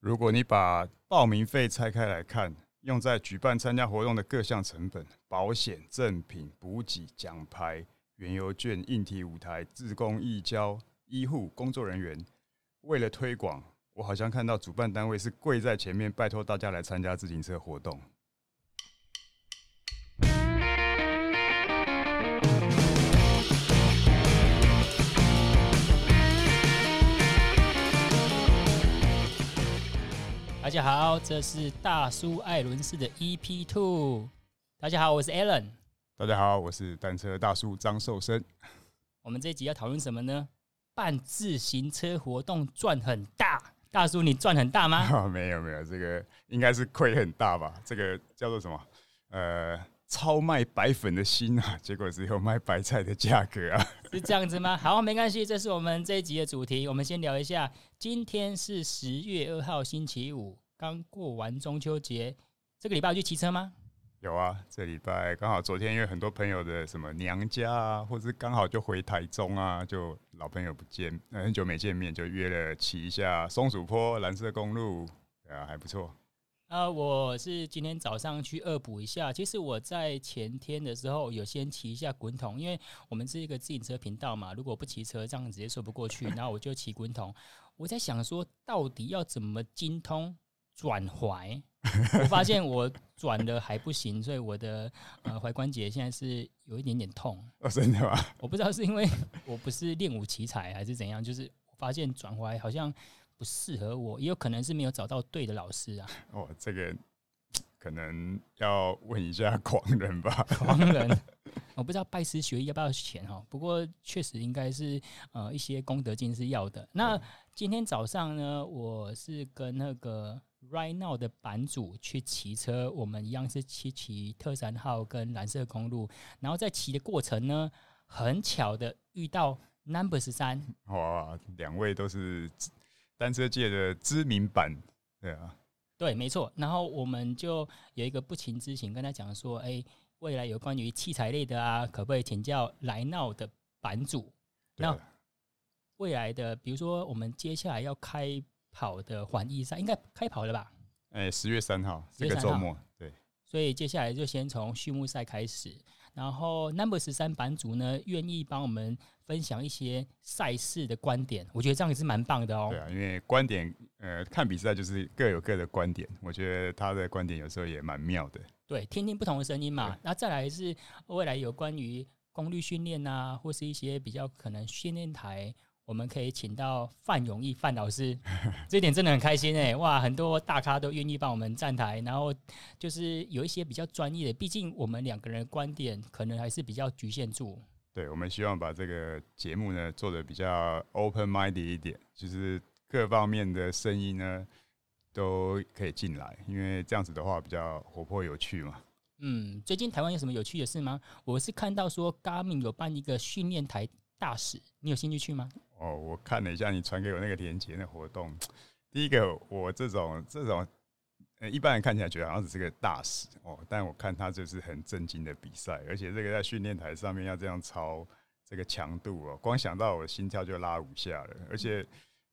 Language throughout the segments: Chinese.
如果你把报名费拆开来看，用在举办参加活动的各项成本、保险、赠品、补给、奖牌、原油券、硬体舞台、自工义交、医护工作人员，为了推广，我好像看到主办单位是跪在前面拜托大家来参加自行车活动。大家好，这是大叔艾伦式的 EP Two。大家好，我是 Alan。大家好，我是单车大叔张寿生。我们这一集要讨论什么呢？办自行车活动赚很大，大叔你赚很大吗？哦，没有没有，这个应该是亏很大吧？这个叫做什么？呃，超卖白粉的心啊，结果只有卖白菜的价格啊，是这样子吗？好，没关系，这是我们这一集的主题。我们先聊一下，今天是十月二号，星期五。刚过完中秋节，这个礼拜有去骑车吗？有啊，这礼拜刚好昨天因为很多朋友的什么娘家啊，或者刚好就回台中啊，就老朋友不见，很久没见面，就约了骑一下松鼠坡蓝色公路，对啊，还不错。啊、呃，我是今天早上去恶补一下。其实我在前天的时候有先骑一下滚筒，因为我们是一个自行车频道嘛，如果不骑车，这样直接说不过去。然后我就骑滚筒，我在想说，到底要怎么精通？转踝，我发现我转的还不行，所以我的呃踝关节现在是有一点点痛。哦，真的吗？我不知道是因为我不是练武奇才还是怎样，就是我发现转踝好像不适合我，也有可能是没有找到对的老师啊。哦，这个可能要问一下 狂人吧。狂人，我不知道拜师学艺要不要钱哈。不过确实应该是呃一些功德金是要的。那今天早上呢，我是跟那个。Right now 的版主去骑车，我们一样是骑骑特三号跟蓝色公路，然后在骑的过程呢，很巧的遇到 Number 十三，哇，两位都是单车界的知名版，对啊，对，没错。然后我们就有一个不情之请，跟他讲说，哎、欸，未来有关于器材类的啊，可不可以请教 Right now 的版主？那未来的，比如说我们接下来要开。跑的环意赛应该开跑了吧？哎、欸，十月三号这个周末，对。所以接下来就先从序幕赛开始，然后 Number 十三版主呢，愿意帮我们分享一些赛事的观点，我觉得这样也是蛮棒的哦。对啊，因为观点，呃，看比赛就是各有各的观点，我觉得他的观点有时候也蛮妙的。对，听听不同的声音嘛。那再来是未来有关于功率训练啊，或是一些比较可能训练台。我们可以请到范永义范老师，这一点真的很开心哎！哇，很多大咖都愿意帮我们站台，然后就是有一些比较专业的，毕竟我们两个人的观点可能还是比较局限住。对，我们希望把这个节目呢做的比较 open minded 一点，就是各方面的声音呢都可以进来，因为这样子的话比较活泼有趣嘛。嗯，最近台湾有什么有趣的事吗？我是看到说 Garmin 有办一个训练台大使，你有兴趣去吗？哦，我看了一下你传给我那个链接，的活动，第一个我这种这种，呃，一般人看起来觉得好像只是个大使哦，但我看他就是很正经的比赛，而且这个在训练台上面要这样操这个强度哦，光想到我心跳就拉五下了，而且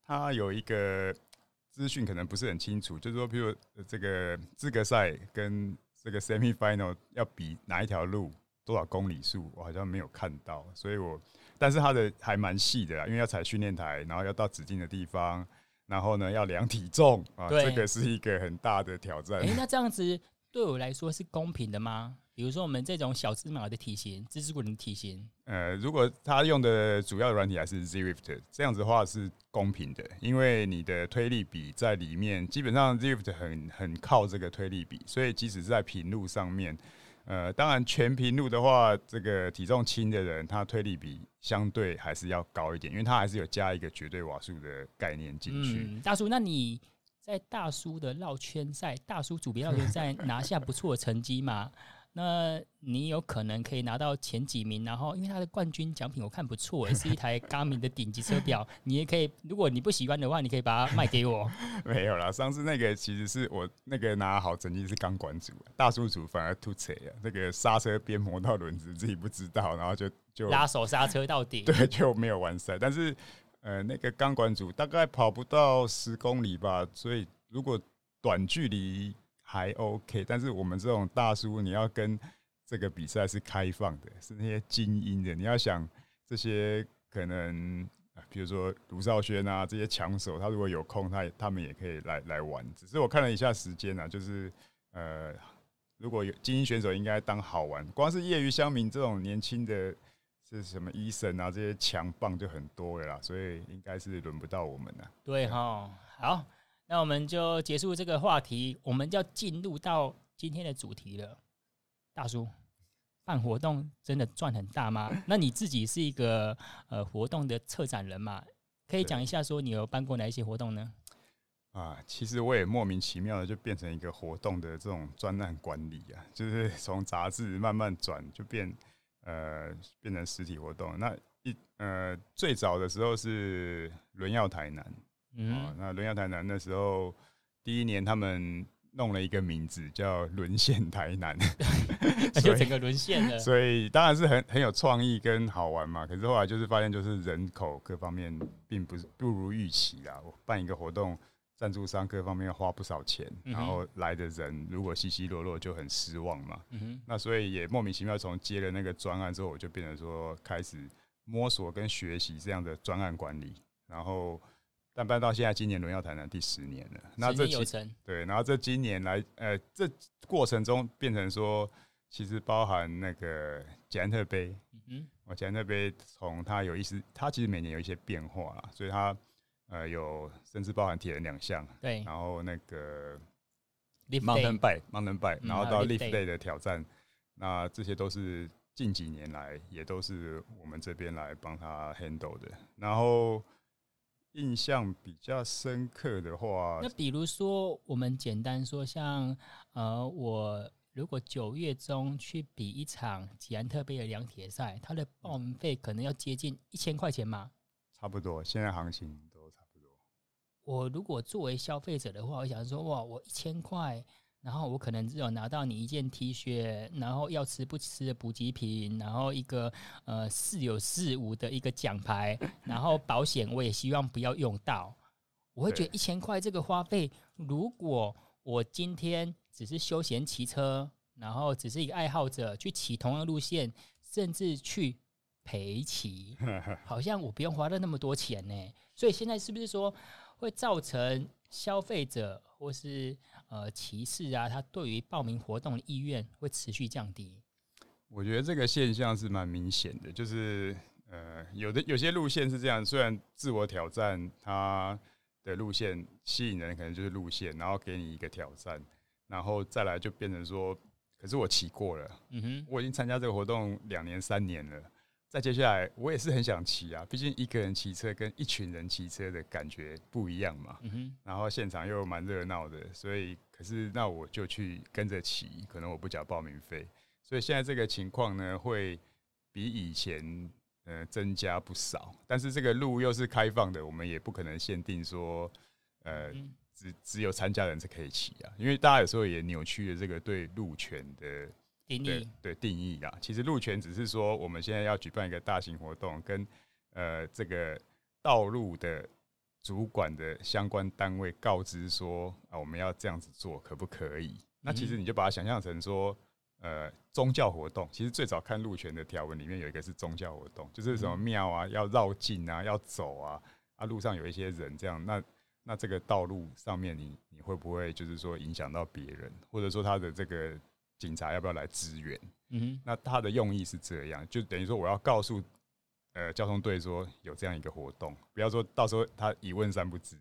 他有一个 资讯可能不是很清楚，就是说，比如这个资格赛跟这个 semi final 要比哪一条路多少公里数，我好像没有看到，所以我。但是它的还蛮细的啦，因为要踩训练台，然后要到指定的地方，然后呢要量体重啊，这个是一个很大的挑战。哎、欸，那这样子对我来说是公平的吗？比如说我们这种小芝麻的体型，芝芝滚的体型，呃，如果他用的主要的软体还是 Zwift，这样子的话是公平的，因为你的推力比在里面，基本上 Zwift 很很靠这个推力比，所以即使是在平路上面。呃，当然全平路的话，这个体重轻的人，他推力比相对还是要高一点，因为他还是有加一个绝对瓦数的概念进去。大叔，那你在大叔的绕圈赛、大叔组别绕圈赛拿下不错的成绩吗？那你有可能可以拿到前几名，然后因为他的冠军奖品我看不错，是一台 Garmin 的顶级车表，你也可以，如果你不喜欢的话，你可以把它卖给我。没有啦，上次那个其实是我那个拿好成绩是钢管组，大叔组反而吐车了，那个刹车边磨到轮子自己不知道，然后就就拉手刹车到底，对，就没有完赛。但是呃，那个钢管组大概跑不到十公里吧，所以如果短距离还 OK，但是我们这种大叔，你要跟这个比赛是开放的，是那些精英的，你要想这些可能，比如说卢少轩啊这些强手，他如果有空，他他们也可以来来玩。只是我看了一下时间啊，就是呃，如果有精英选手，应该当好玩。光是业余乡民这种年轻的，是什么医生啊这些强棒就很多了啦，所以应该是轮不到我们了。对哈，好。那我们就结束这个话题，我们就要进入到今天的主题了。大叔，办活动真的赚很大吗？那你自己是一个呃活动的策展人嘛？可以讲一下说你有办过哪一些活动呢？啊，其实我也莫名其妙的就变成一个活动的这种专案管理啊，就是从杂志慢慢转就变呃变成实体活动。那一呃最早的时候是轮耀台南。嗯、哦，那轮跃台南那时候第一年，他们弄了一个名字叫“沦陷台南 ”，就整个沦陷了。所以当然是很很有创意跟好玩嘛。可是后来就是发现，就是人口各方面并不是不如预期啦。我办一个活动，赞助商各方面要花不少钱，然后来的人如果稀稀落落，就很失望嘛。嗯，那所以也莫名其妙从接了那个专案之后，我就变成说开始摸索跟学习这样的专案管理，然后。但办到现在，今年轮跃台南第十年了。那这有成对，然后这今年来，呃，这过程中变成说，其实包含那个捷安特杯，嗯，我捷安特杯从它有意思，它其实每年有一些变化啦，所以它呃有甚至包含铁人两项，对，然后那个 mountain bike mountain bike，然后到 lift day 的挑战，那这些都是近几年来也都是我们这边来帮他 handle 的，然后。印象比较深刻的话，那比如说，我们简单说，像呃，我如果九月中去比一场吉安特杯的两铁赛，它的报名费可能要接近一千块钱吗？差不多，现在行情都差不多。我如果作为消费者的话，我想说，哇，我一千块。然后我可能只有拿到你一件 T 恤，然后要吃不吃的补给品，然后一个呃四有四无的一个奖牌，然后保险我也希望不要用到。我会觉得一千块这个花费，如果我今天只是休闲骑车，然后只是一个爱好者去骑同样路线，甚至去陪骑，好像我不用花了那么多钱呢。所以现在是不是说会造成消费者或是？呃，歧视啊，他对于报名活动的意愿会持续降低。我觉得这个现象是蛮明显的，就是呃，有的有些路线是这样，虽然自我挑战它的路线吸引人，可能就是路线，然后给你一个挑战，然后再来就变成说，可是我骑过了，嗯哼，我已经参加这个活动两年三年了。再接下来，我也是很想骑啊，毕竟一个人骑车跟一群人骑车的感觉不一样嘛。嗯哼。然后现场又蛮热闹的，所以可是那我就去跟着骑，可能我不缴报名费，所以现在这个情况呢，会比以前呃增加不少。但是这个路又是开放的，我们也不可能限定说呃只只有参加人是可以骑啊，因为大家有时候也扭曲了这个对路权的。定义对，对定义啊，其实路权只是说我们现在要举办一个大型活动，跟呃这个道路的主管的相关单位告知说啊，我们要这样子做，可不可以？那其实你就把它想象成说，呃，宗教活动。其实最早看路权的条文里面有一个是宗教活动，就是什么庙啊要绕境啊，要走啊，啊路上有一些人这样，那那这个道路上面你你会不会就是说影响到别人，或者说他的这个。警察要不要来支援？嗯哼，那他的用意是这样，就等于说我要告诉呃交通队说有这样一个活动，不要说到时候他一问三不知，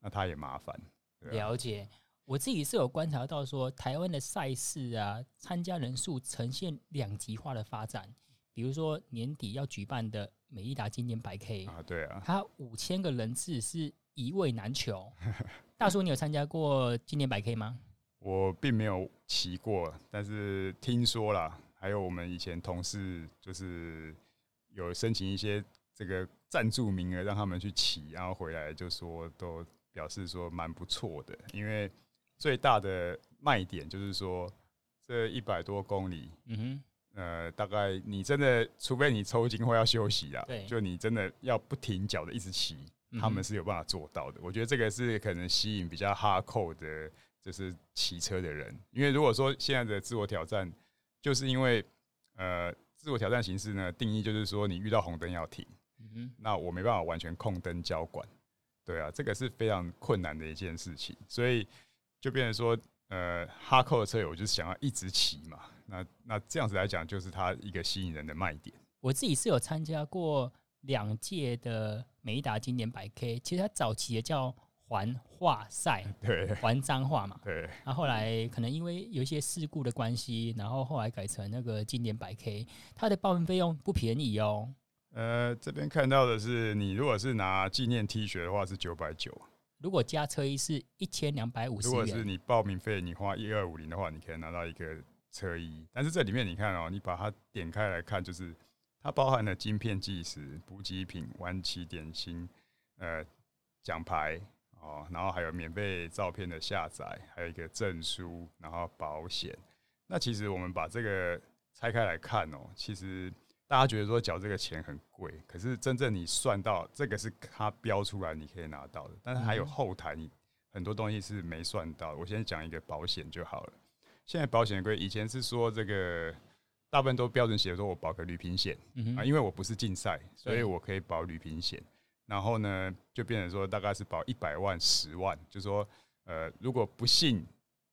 那他也麻烦。了解，我自己是有观察到说，台湾的赛事啊，参加人数呈现两极化的发展。比如说年底要举办的美利达今年百 K 啊，对啊，它五千个人次是一位难求。大叔，你有参加过今年百 K 吗？我并没有骑过，但是听说啦，还有我们以前同事就是有申请一些这个赞助名额，让他们去骑，然后回来就说都表示说蛮不错的，因为最大的卖点就是说这一百多公里，嗯哼，呃，大概你真的除非你抽筋或要休息啦，对，就你真的要不停脚的一直骑，他们是有办法做到的。我觉得这个是可能吸引比较哈扣的，就是骑车的人。因为如果说现在的自我挑战，就是因为呃，自我挑战形式呢，定义就是说你遇到红灯要停，那我没办法完全控灯交管，对啊，这个是非常困难的一件事情，所以就变成说，呃，哈扣的车友我就是想要一直骑嘛，那那这样子来讲，就是它一个吸引人的卖点。我自己是有参加过两届的美利达经典百 K，其实它早期也叫环化赛，对，环彰化嘛，对。那后后来可能因为有一些事故的关系，然后后来改成那个经典百 K，它的报名费用不便宜哦。呃，这边看到的是，你如果是拿纪念 T 恤的话是九百九，如果加车衣是一千两百五十。如果是你报名费你花一二五零的话，你可以拿到一个车衣。但是这里面你看哦，你把它点开来看，就是。它包含了晶片计时、补给品、晚期点心、呃奖牌哦，然后还有免费照片的下载，还有一个证书，然后保险。那其实我们把这个拆开来看哦，其实大家觉得说缴这个钱很贵，可是真正你算到这个是它标出来你可以拿到的，但是还有后台你很多东西是没算到。我先讲一个保险就好了。现在保险贵，以前是说这个。大部分都标准写说，我保个旅平险啊，因为我不是竞赛，所以我可以保旅平险。然后呢，就变成说大概是保一百万、十万，就说呃，如果不幸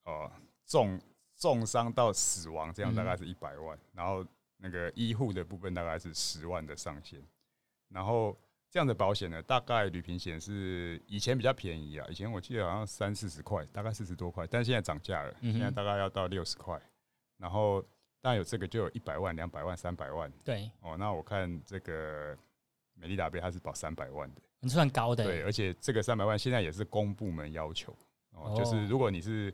哦重重伤到死亡，这样大概是一百万。然后那个医护的部分大概是十万的上限。然后这样的保险呢，大概旅平险是以前比较便宜啊，以前我记得好像三四十块，大概四十多块，但是现在涨价了，现在大概要到六十块。然后但有这个就有一百万、两百万、三百万。对哦，那我看这个美丽达杯它是保三百万的，你算高的。对，而且这个三百万现在也是公部门要求哦，就是如果你是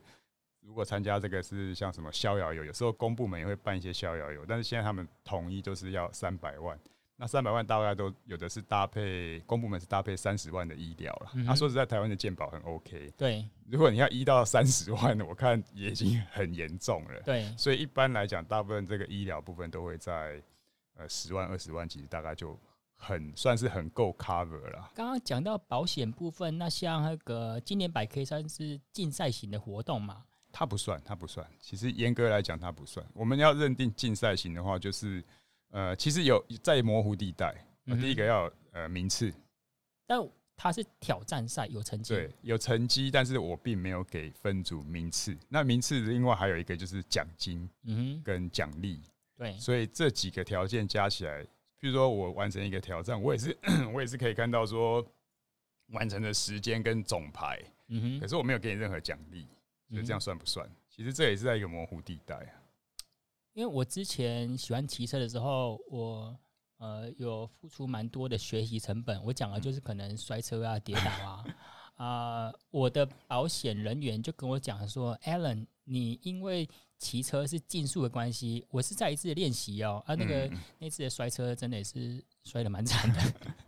如果参加这个是像什么逍遥游，有时候公部门也会办一些逍遥游，但是现在他们统一就是要三百万。那三百万大概都有的是搭配公部门是搭配三十万的医疗了。他、嗯啊、说实在，台湾的健保很 OK。对，如果你要医到三十万，我看也已经很严重了。对，所以一般来讲，大部分这个医疗部分都会在呃十万、二十万，其实大概就很算是很够 cover 了。刚刚讲到保险部分，那像那个今年百 K 算是竞赛型的活动嘛？它不算，它不算。其实严格来讲，它不算。我们要认定竞赛型的话，就是。呃，其实有在模糊地带。第一个要呃名次，但它是挑战赛，有成绩。对，有成绩，但是我并没有给分组名次。那名次另外还有一个就是奖金，嗯，跟奖励。对，所以这几个条件加起来，比如说我完成一个挑战，我也是 我也是可以看到说完成的时间跟总排。嗯哼，可是我没有给你任何奖励，所以这样算不算？其实这也是在一个模糊地带啊。因为我之前喜欢骑车的时候，我呃有付出蛮多的学习成本。我讲的就是可能摔车啊、跌倒啊。啊、呃，我的保险人员就跟我讲说：“Alan，你因为骑车是竞速的关系，我是在一次的练习哦。啊，那个那次的摔车真的也是 摔得蛮惨的。”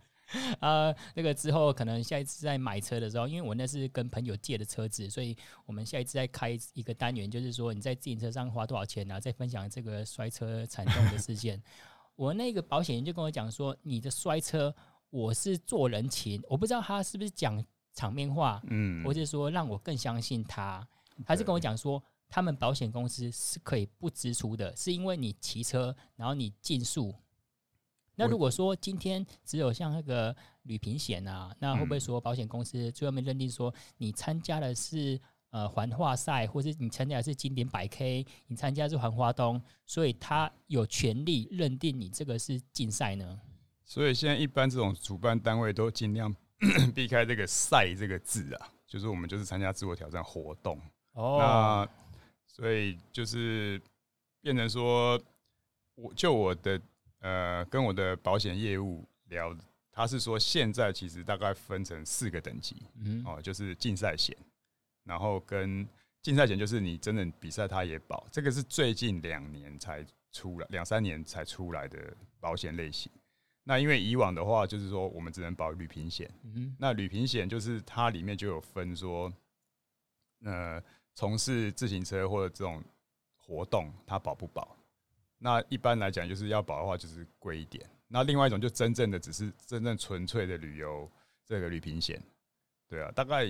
啊，那个之后可能下一次在买车的时候，因为我那是跟朋友借的车子，所以我们下一次再开一个单元，就是说你在自行车上花多少钱啊？再分享这个摔车惨重的事件。我那个保险人就跟我讲说，你的摔车我是做人情，我不知道他是不是讲场面话，嗯，或者说让我更相信他。还是跟我讲说，他们保险公司是可以不支出的，是因为你骑车，然后你竞速。那如果说今天只有像那个旅平险啊，那会不会说保险公司最后面认定说你参加的是呃环化赛，或者你参加的是经典百 K，你参加的是环花东，所以他有权利认定你这个是竞赛呢？所以现在一般这种主办单位都尽量 避开这个“赛”这个字啊，就是我们就是参加自我挑战活动哦。那所以就是变成说，我就我的。呃，跟我的保险业务聊，他是说现在其实大概分成四个等级，嗯，哦，就是竞赛险，然后跟竞赛险就是你真的比赛他也保，这个是最近两年才出来，两三年才出来的保险类型。那因为以往的话，就是说我们只能保旅平险，嗯，那旅平险就是它里面就有分说，呃，从事自行车或者这种活动，它保不保？那一般来讲，就是要保的话，就是贵一点。那另外一种就真正的只是真正纯粹的旅游这个旅平险，对啊，大概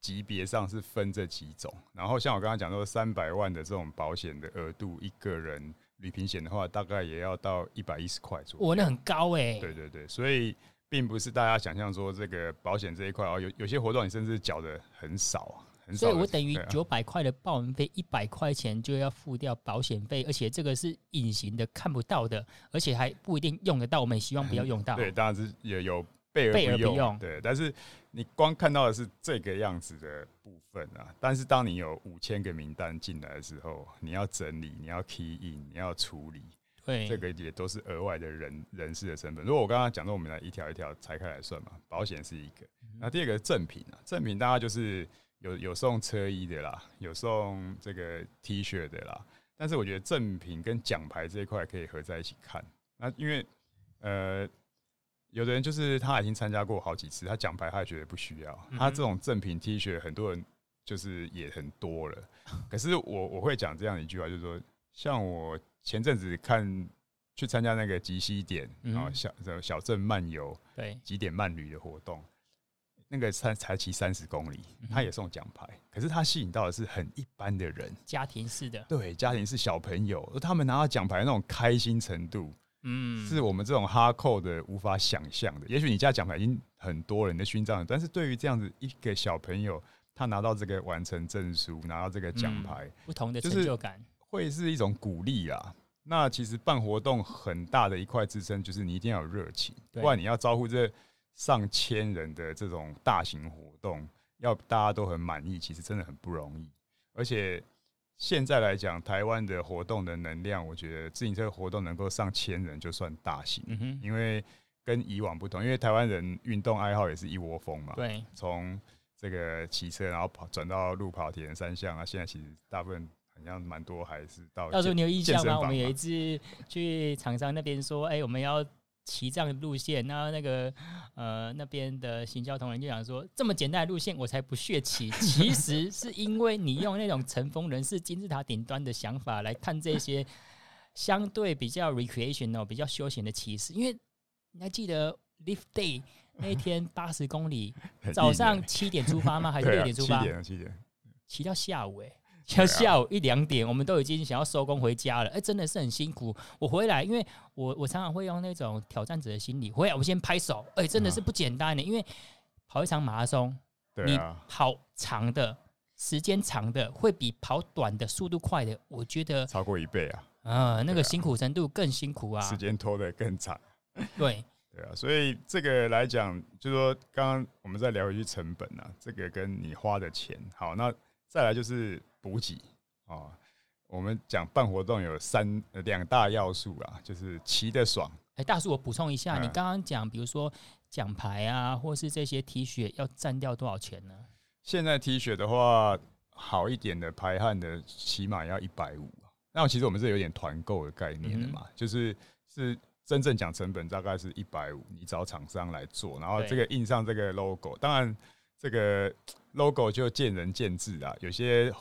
级别上是分这几种。然后像我刚刚讲说，三百万的这种保险的额度，一个人旅平险的话，大概也要到一百一十块左右。哇，那很高哎、欸！对对对，所以并不是大家想象说这个保险这一块哦，有有些活动你甚至缴的很少。所以我等于九百块的报名费，一百块钱就要付掉保险费，而且这个是隐形的、看不到的，而且还不一定用得到。我们也希望不要用到。对，当然是也有备而不用。对，但是你光看到的是这个样子的部分啊。但是当你有五千个名单进来的时候，你要整理，你要 key in，你要处理，对，这个也都是额外的人人事的成本。如果我刚刚讲的，我们来一条一条拆开来算嘛。保险是一个，那第二个赠品啊，赠品大家就是。有有送车衣的啦，有送这个 T 恤的啦，但是我觉得赠品跟奖牌这一块可以合在一起看。那因为呃，有的人就是他已经参加过好几次，他奖牌他也觉得不需要。他这种赠品 T 恤，很多人就是也很多了。可是我我会讲这样一句话，就是说，像我前阵子看去参加那个极西点，然后小小镇漫游，对，极点漫旅的活动。那个才才骑三十公里，他也送奖牌，可是他吸引到的是很一般的人，家庭式的，对，家庭是小朋友，而他们拿到奖牌那种开心程度，嗯，是我们这种哈扣的无法想象的。也许你家奖牌已经很多人的勋章，但是对于这样子一个小朋友，他拿到这个完成证书，拿到这个奖牌，不同的成就感，会是一种鼓励啊。那其实办活动很大的一块支撑，就是你一定要有热情，不然你要招呼这。上千人的这种大型活动，要大家都很满意，其实真的很不容易。而且现在来讲，台湾的活动的能量，我觉得自行车活动能够上千人就算大型。因为跟以往不同，因为台湾人运动爱好也是一窝蜂嘛。对，从这个骑车，然后跑转到路跑、铁人三项啊，现在其实大部分好像蛮多还是到。到时候你有印象吗？我们有一次去厂商那边说，哎，我们要。骑这样的路线，然后那个呃那边的行销同仁就想说，这么简单的路线我才不屑骑。其实是因为你用那种乘风人士金字塔顶端的想法来看这些相对比较 recreational 比较休闲的骑士，因为你还记得 Lift Day 那天 八十公里，早上七点出发吗？还是六点出发？七点，七点，骑到下午哎、欸。要下午一两点，我们都已经想要收工回家了。哎、欸，真的是很辛苦。我回来，因为我我常常会用那种挑战者的心理，回来我先拍手。哎、欸，真的是不简单的，因为跑一场马拉松，你跑长的时间长的会比跑短的速度快的，我觉得超过一倍啊。啊，那个辛苦程度更辛苦啊，时间拖得更长。对对啊，所以这个来讲，就是说刚刚我们在聊一句成本啊，这个跟你花的钱。好，那再来就是。补给啊，我们讲办活动有三两大要素啊，就是骑得爽。哎、欸，大叔，我补充一下，嗯、你刚刚讲，比如说奖牌啊，或是这些 T 恤，要占掉多少钱呢？现在 T 恤的话，好一点的排汗的，起码要一百五。那其实我们是有点团购的概念的嘛，嗯、就是是真正讲成本大概是一百五，你找厂商来做，然后这个印上这个 logo，当然这个 logo 就见仁见智啊，有些。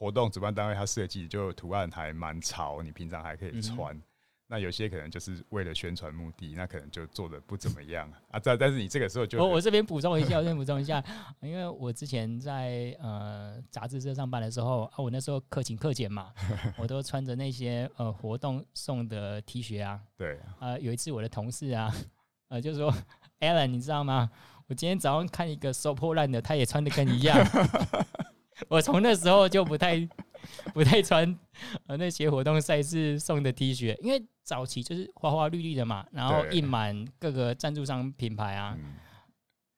活动主办单位它设计就图案还蛮潮，你平常还可以穿。嗯、那有些可能就是为了宣传目的，那可能就做的不怎么样啊。但但是你这个时候就我我这边补充一下，我这边补充一下，因为我之前在呃杂志社上班的时候啊，我那时候克勤克俭嘛，我都穿着那些呃活动送的 T 恤啊。对啊、呃，有一次我的同事啊，呃，就说 Alan，你知道吗？我今天早上看一个收破烂的，他也穿的跟你一样。我从那时候就不太不太穿呃那些活动赛事送的 T 恤，因为早期就是花花绿绿的嘛，然后印满各个赞助商品牌啊。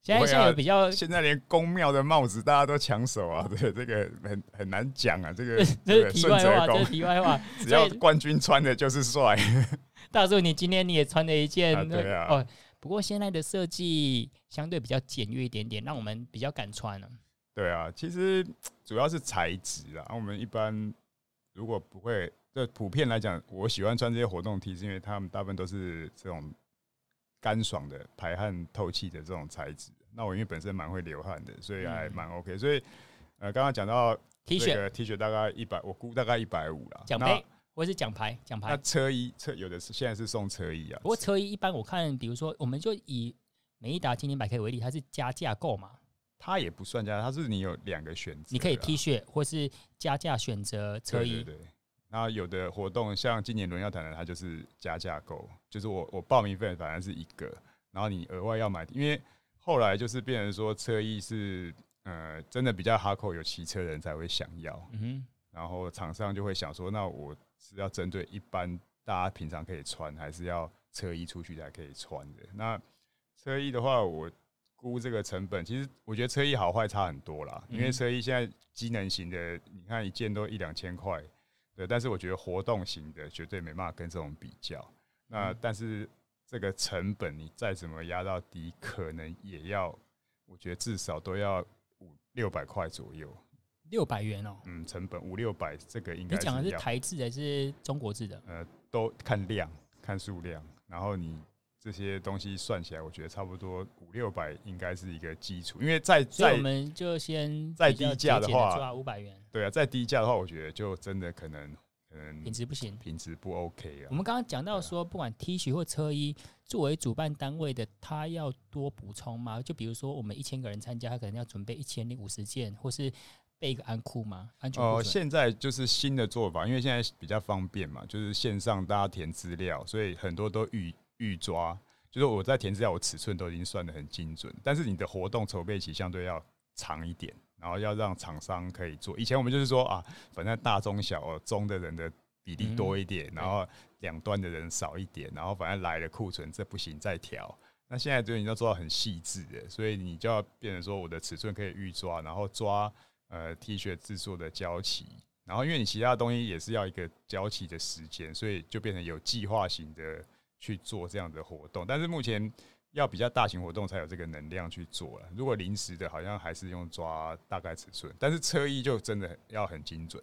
现在现在有比较，现在连宫庙的帽子大家都抢手啊，对这个很很难讲啊，这个这是题外话，这是题外话。只要冠军穿的就是帅。大叔，你今天你也穿了一件，哦，不过现在的设计相对比较简约一点点，让我们比较敢穿了。对啊，其实主要是材质啊。我们一般如果不会，就普遍来讲，我喜欢穿这些活动 T，是因为他们大部分都是这种干爽的、排汗透气的这种材质。那我因为本身蛮会流汗的，所以还蛮 OK。所以呃，刚刚讲到 T 恤，T 恤大概一百，我估大概一百五啦。奖杯或是奖牌，奖牌。那车衣车有的是现在是送车衣啊。不过车衣一般我看，比如说我们就以。美利达经典百 K 为例，它是加价购嘛？它也不算加价，它是你有两个选择，你可以 T 恤或是加价选择车衣。对对对。然后有的活动像今年轮要谈的，它就是加价购，就是我我报名费反正是一个，然后你额外要买，因为后来就是变成说车衣是呃真的比较哈扣，有骑车的人才会想要，嗯哼，然后厂商就会想说，那我是要针对一般大家平常可以穿，还是要车衣出去才可以穿的？那车衣的话，我估这个成本，其实我觉得车衣好坏差很多啦，因为车衣现在机能型的，你看一件都一两千块。对，但是我觉得活动型的绝对没办法跟这种比较。那但是这个成本你再怎么压到底，可能也要，我觉得至少都要五六百块左右。六百元哦。嗯，成本五六百，这个应该。你讲的是台制还是中国制的？呃，都看量，看数量，然后你。这些东西算起来，我觉得差不多五六百应该是一个基础，因为在在我们就先再低价的话，五百元。对啊，再低价的话，我觉得就真的可能可能品质不行，品质不 OK 啊。我们刚刚讲到说，不管 T 恤或车衣，作为主办单位的，他要多补充吗？就比如说，我们一千个人参加，他可能要准备一千零五十件，或是备一个安库吗？安全裤。哦，现在就是新的做法，因为现在比较方便嘛，就是线上大家填资料，所以很多都预预抓。就是我在填资料，我尺寸都已经算的很精准，但是你的活动筹备期相对要长一点，然后要让厂商可以做。以前我们就是说啊，反正大中小中的人的比例多一点，然后两端的人少一点，然后反正来的库存这不行再调。那现在就已经要做到很细致的，所以你就要变成说我的尺寸可以预抓，然后抓呃 T 恤制作的交期，然后因为你其他东西也是要一个交期的时间，所以就变成有计划型的。去做这样的活动，但是目前要比较大型活动才有这个能量去做了。如果临时的，好像还是用抓大概尺寸，但是车衣就真的要很精准。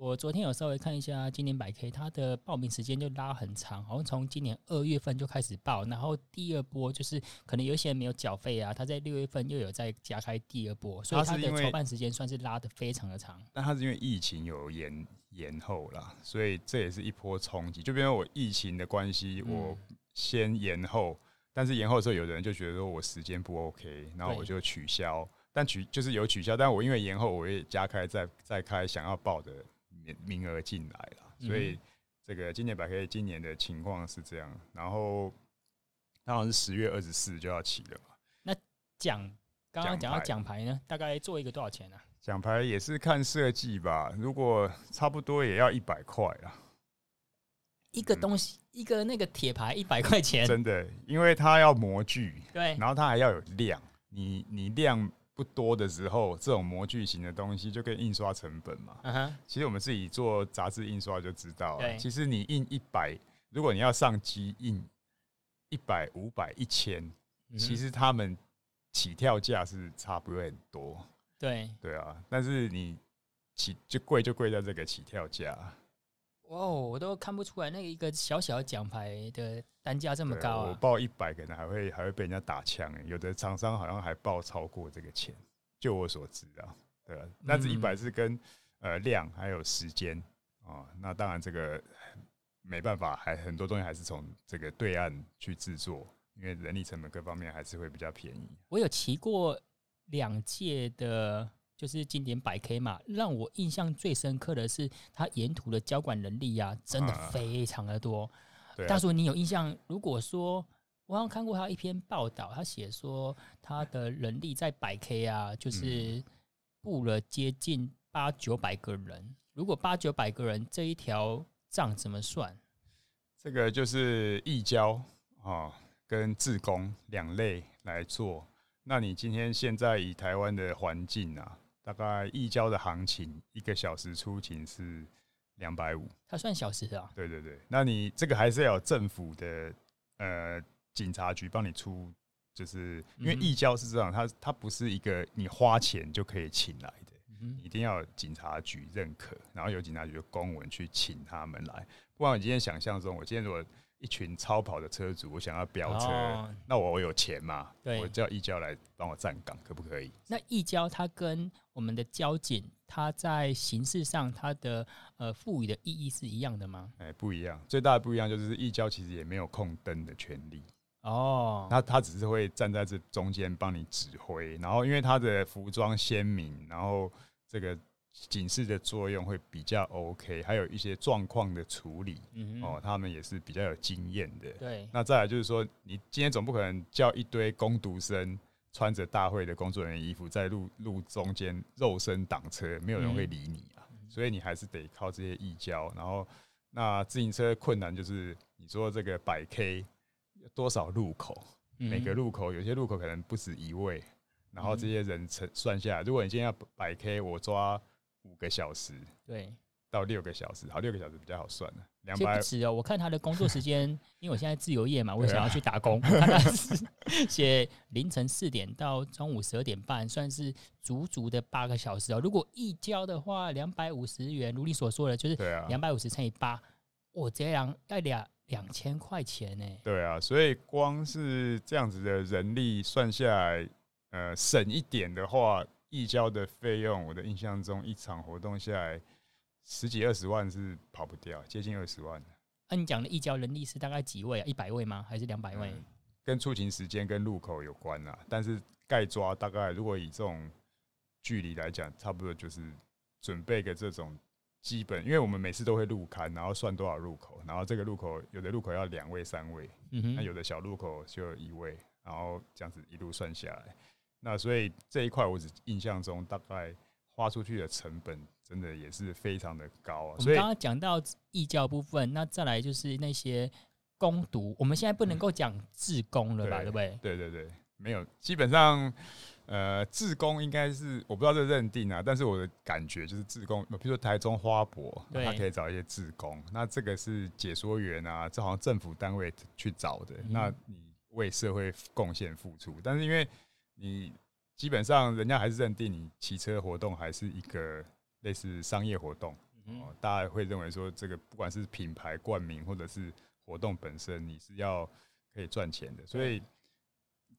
我昨天有稍微看一下今年百 K，它的报名时间就拉很长，好像从今年二月份就开始报，然后第二波就是可能有些人没有缴费啊，他在六月份又有再加开第二波，所以它的筹办时间算是拉的非常的长。但它是因为疫情有延。延后啦，所以这也是一波冲击。就比如我疫情的关系，我先延后，但是延后的时候，有的人就觉得说我时间不 OK，然后我就取消。但取就是有取消，但我因为延后，我也加开再再开想要报的名名额进来了。所以这个今年百 K 今年的情况是这样。然后当然是十月二十四就要起了嘛。那奖刚刚讲到奖牌呢，大概做一个多少钱呢？奖牌也是看设计吧，如果差不多也要一百块啊。一个东西，嗯、一个那个铁牌一百块钱，真的，因为它要模具，对，然后它还要有量。你你量不多的时候，这种模具型的东西就跟印刷成本嘛。Uh huh、其实我们自己做杂志印刷就知道，了其实你印一百，如果你要上机印一百、五百、一千，其实他们起跳价是差不会很多。对对啊，但是你起就贵就贵在这个起跳价。哇，我都看不出来，那个一个小小的奖牌的单价这么高啊！我报一百可能还会还会被人家打枪哎，有的厂商好像还报超过这个钱，就我所知啊，对啊，那这一百是跟呃量还有时间啊，那当然这个没办法，还很多东西还是从这个对岸去制作，因为人力成本各方面还是会比较便宜。我有骑过。两届的，就是经典百 K 嘛，让我印象最深刻的是他沿途的交管人力呀、啊，真的非常的多。啊、大叔，你有印象？如果说我好像看过他一篇报道，他写说他的人力在百 K 啊，就是布了接近八九百个人。如果八九百个人，这一条账怎么算？这个就是义交啊，跟自工两类来做。那你今天现在以台湾的环境啊，大概义交的行情一个小时出勤是两百五，它算小时啊？对对对，那你这个还是要有政府的呃警察局帮你出，就是因为义交是这样，它它不是一个你花钱就可以请来的，一定要警察局认可，然后有警察局的公文去请他们来，不然我今天想象中，我今天如果。一群超跑的车主，我想要飙车，哦、那我我有钱嘛？对，我叫易交来帮我站岗，可不可以？那义交它跟我们的交警，它在形式上它的呃赋予的意义是一样的吗？哎、欸，不一样。最大的不一样就是易交其实也没有控灯的权利，哦，那他只是会站在这中间帮你指挥，然后因为他的服装鲜明，然后这个警示的作用会比较 OK，还有一些状况的处理，嗯、哦，他们也是比较有经验的。对，那再来就是说，你今天总不可能叫一堆工读生穿着大会的工作人员衣服在路路中间肉身挡车，没有人会理你啊，嗯、所以你还是得靠这些义交。然后，那自行车困难就是你说这个百 K。多少路口？每个路口有些路口可能不止一位，然后这些人乘算下来，如果你今天要百 K，我抓五个小时，对，到六个小时，好，六个小时比较好算了。两百不止哦，我看他的工作时间，因为我现在自由业嘛，我想要去打工，看他是写凌晨四点到中午十二点半，算是足足的八个小时哦。如果一交的话，两百五十元，如你所说的，就是两百五十乘以八，我这样要两。两千块钱呢？对啊，所以光是这样子的人力算下来，呃，省一点的话，义交的费用，我的印象中一场活动下来十几二十万是跑不掉，接近二十万。那、啊、你讲的义交人力是大概几位啊？一百位吗？还是两百位？嗯、跟出勤时间跟路口有关啊，但是盖抓大概，如果以这种距离来讲，差不多就是准备个这种。基本，因为我们每次都会入刊，然后算多少入口，然后这个路口有的路口要两位、三位，那有的小路口就一位，然后这样子一路算下来，那所以这一块我只印象中大概花出去的成本真的也是非常的高啊。所以刚刚讲到义教部分，那再来就是那些攻读，我们现在不能够讲自工了吧？对，对不对？对对对，没有，基本上。呃，自工应该是我不知道这认定啊，但是我的感觉就是自工，比如说台中花博，他可以找一些自工，那这个是解说员啊，这好像政府单位去找的，嗯、那你为社会贡献付出，但是因为你基本上人家还是认定你骑车活动还是一个类似商业活动，嗯、大家会认为说这个不管是品牌冠名或者是活动本身，你是要可以赚钱的，所以。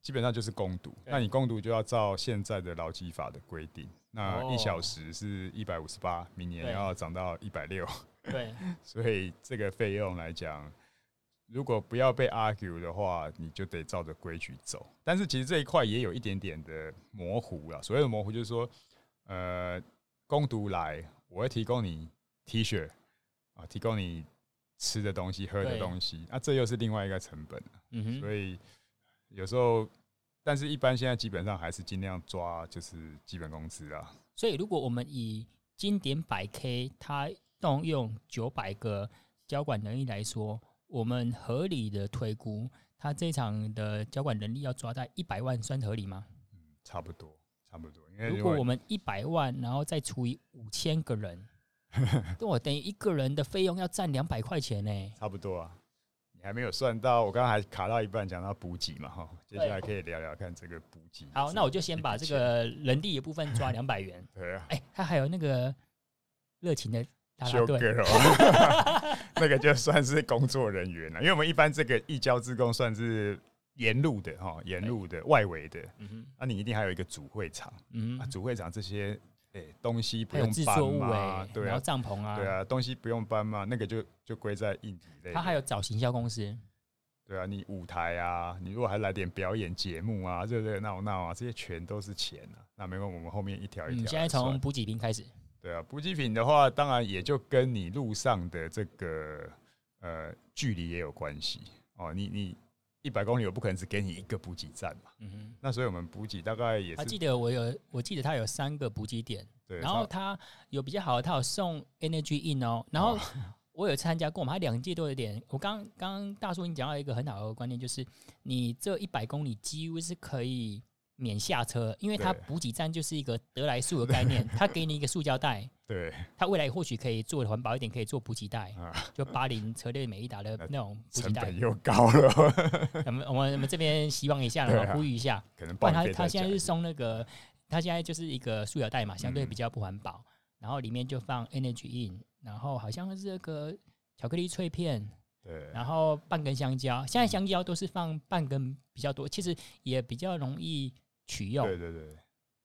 基本上就是攻读，那你攻读就要照现在的劳基法的规定，那一小时是一百五十八，明年要涨到一百六。对，所以这个费用来讲，如果不要被 argue 的话，你就得照着规矩走。但是其实这一块也有一点点的模糊了。所谓的模糊就是说，呃，攻读来，我会提供你 T 恤啊，提供你吃的东西、喝的东西，那这又是另外一个成本。嗯哼，所以。有时候，但是一般现在基本上还是尽量抓就是基本工资啊。所以如果我们以经典百 K 它动用九百个交管能力来说，我们合理的推估，他这场的交管能力要抓在一百万，算合理吗？嗯，差不多，差不多。因为如果我们一百万，然后再除以五千个人，跟我等于一个人的费用要占两百块钱呢。差不多啊。你还没有算到，我刚刚还卡到一半，讲到补给嘛，哈，接下来可以聊聊看这个补给。好，那我就先把这个 人力的部分抓两百元。对啊，哎，他还有那个热情的啦啦队，那个就算是工作人员了，因为我们一般这个义交志工算是沿路的哈，沿路的外围的，嗯哼，那你一定还有一个主会场，嗯，主会场这些。哎、欸，东西不用搬嘛？对啊，然后帐篷啊，对啊，东西不用搬嘛？那个就就归在硬体类。他还有找行销公司，对啊，你舞台啊，你如果还来点表演节目啊，热热闹闹啊，这些全都是钱啊。那没关系，我们后面一条一条。你现在从补给品开始。对啊，补给品的话，当然也就跟你路上的这个呃距离也有关系哦。你你。一百公里，我不可能只给你一个补给站嘛。嗯哼。那所以我们补给大概也是。他记得我有，我记得他有三个补给点。对。然后他有比较好的，他有送 Energy In 哦。然后 我有参加过嘛，他两届都有点。我刚刚大叔你讲到一个很好的观念，就是你这一百公里几乎是可以免下车，因为它补给站就是一个得来速的概念，它给你一个塑胶袋。对，它未来或许可以做环保一点，可以做补给袋，就巴林车队美利达的那种补给袋。又高了。我们我们我们这边希望一下，然后呼吁一下。可能不然他他现在是送那个，他现在就是一个塑料袋嘛，相对比较不环保。然后里面就放 Energy In，然后好像是那个巧克力脆片，对，然后半根香蕉。现在香蕉都是放半根比较多，其实也比较容易取用。对对对。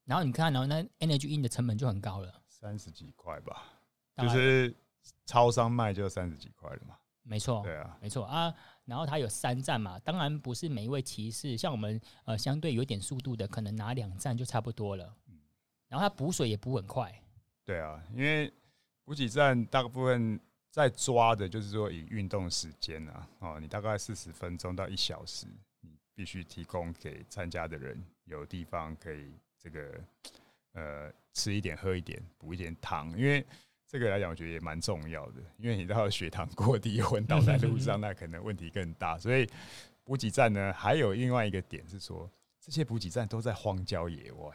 然后你看，然后那 Energy In 的成本就很高了。三十几块吧，就是超商卖就三十几块了嘛。没错，对啊，没错啊。然后它有三站嘛，当然不是每一位骑士，像我们呃相对有点速度的，可能拿两站就差不多了。嗯然后它补水也补很快。对啊，因为补给站大部分在抓的就是说以运动时间啊，哦，你大概四十分钟到一小时，你必须提供给参加的人有地方可以这个呃吃一点、喝一点、补一点糖，因为。这个来讲，我觉得也蛮重要的，因为你到血糖过低 昏倒在路上，那可能问题更大。所以补给站呢，还有另外一个点是说，这些补给站都在荒郊野外，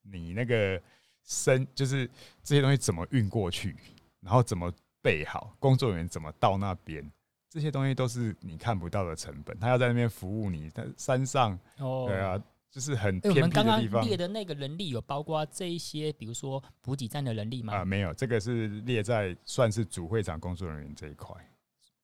你那个生就是这些东西怎么运过去，然后怎么备好，工作人员怎么到那边，这些东西都是你看不到的成本。他要在那边服务你，在山上，对啊。就是很偏僻的地方。欸、我们刚刚列的那个人力有包括这一些，比如说补给站的人力吗？啊，没有，这个是列在算是主会场工作人员这一块，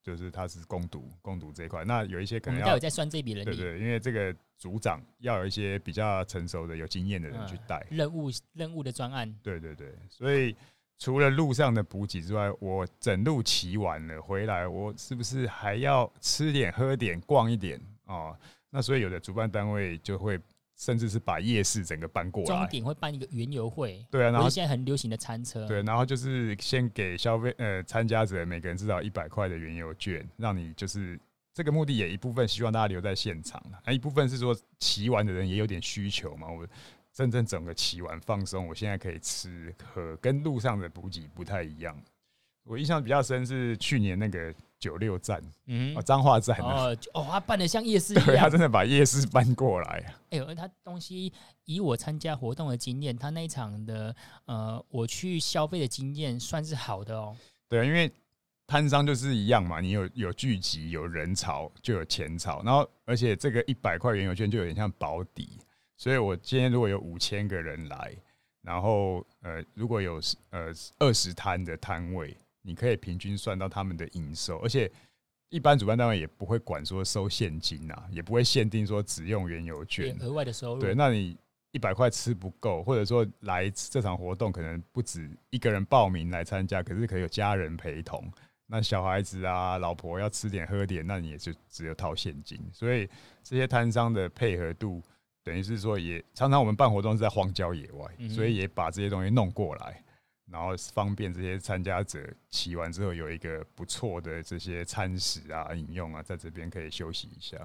就是他是攻读攻读这一块。那有一些可能要有在算这笔人力，对，对对，因为这个组长要有一些比较成熟的、有经验的人去带、嗯、任务任务的专案。对对对，所以除了路上的补给之外，我整路骑完了回来，我是不是还要吃点、喝点、逛一点哦？那所以有的主办单位就会。甚至是把夜市整个搬过来，终点会办一个园游会，对啊，然后现在很流行的餐车，对，然后就是先给消费呃参加者每个人至少一百块的园游券，让你就是这个目的也一部分希望大家留在现场，那一部分是说骑完的人也有点需求嘛，我真正整个骑完放松，我现在可以吃喝，跟路上的补给不太一样。我印象比较深是去年那个。九六站，嗯，哦彰化站哦，哦，他办的像夜市一样，对，他真的把夜市搬过来。哎呦，他东西以我参加活动的经验，他那一场的呃，我去消费的经验算是好的哦。对，因为摊商就是一样嘛，你有有聚集，有人潮就有钱潮，然后而且这个一百块原油券就有点像保底，所以我今天如果有五千个人来，然后呃，如果有呃二十摊的摊位。你可以平均算到他们的营收，而且一般主办单位也不会管说收现金啊，也不会限定说只用原油券额外的收入。对，那你一百块吃不够，或者说来这场活动可能不止一个人报名来参加，可是可以有家人陪同，那小孩子啊、老婆要吃点喝点，那你也就只有掏现金。所以这些摊商的配合度，等于是说也常常我们办活动是在荒郊野外，所以也把这些东西弄过来。然后方便这些参加者骑完之后有一个不错的这些餐食啊、饮用啊，在这边可以休息一下。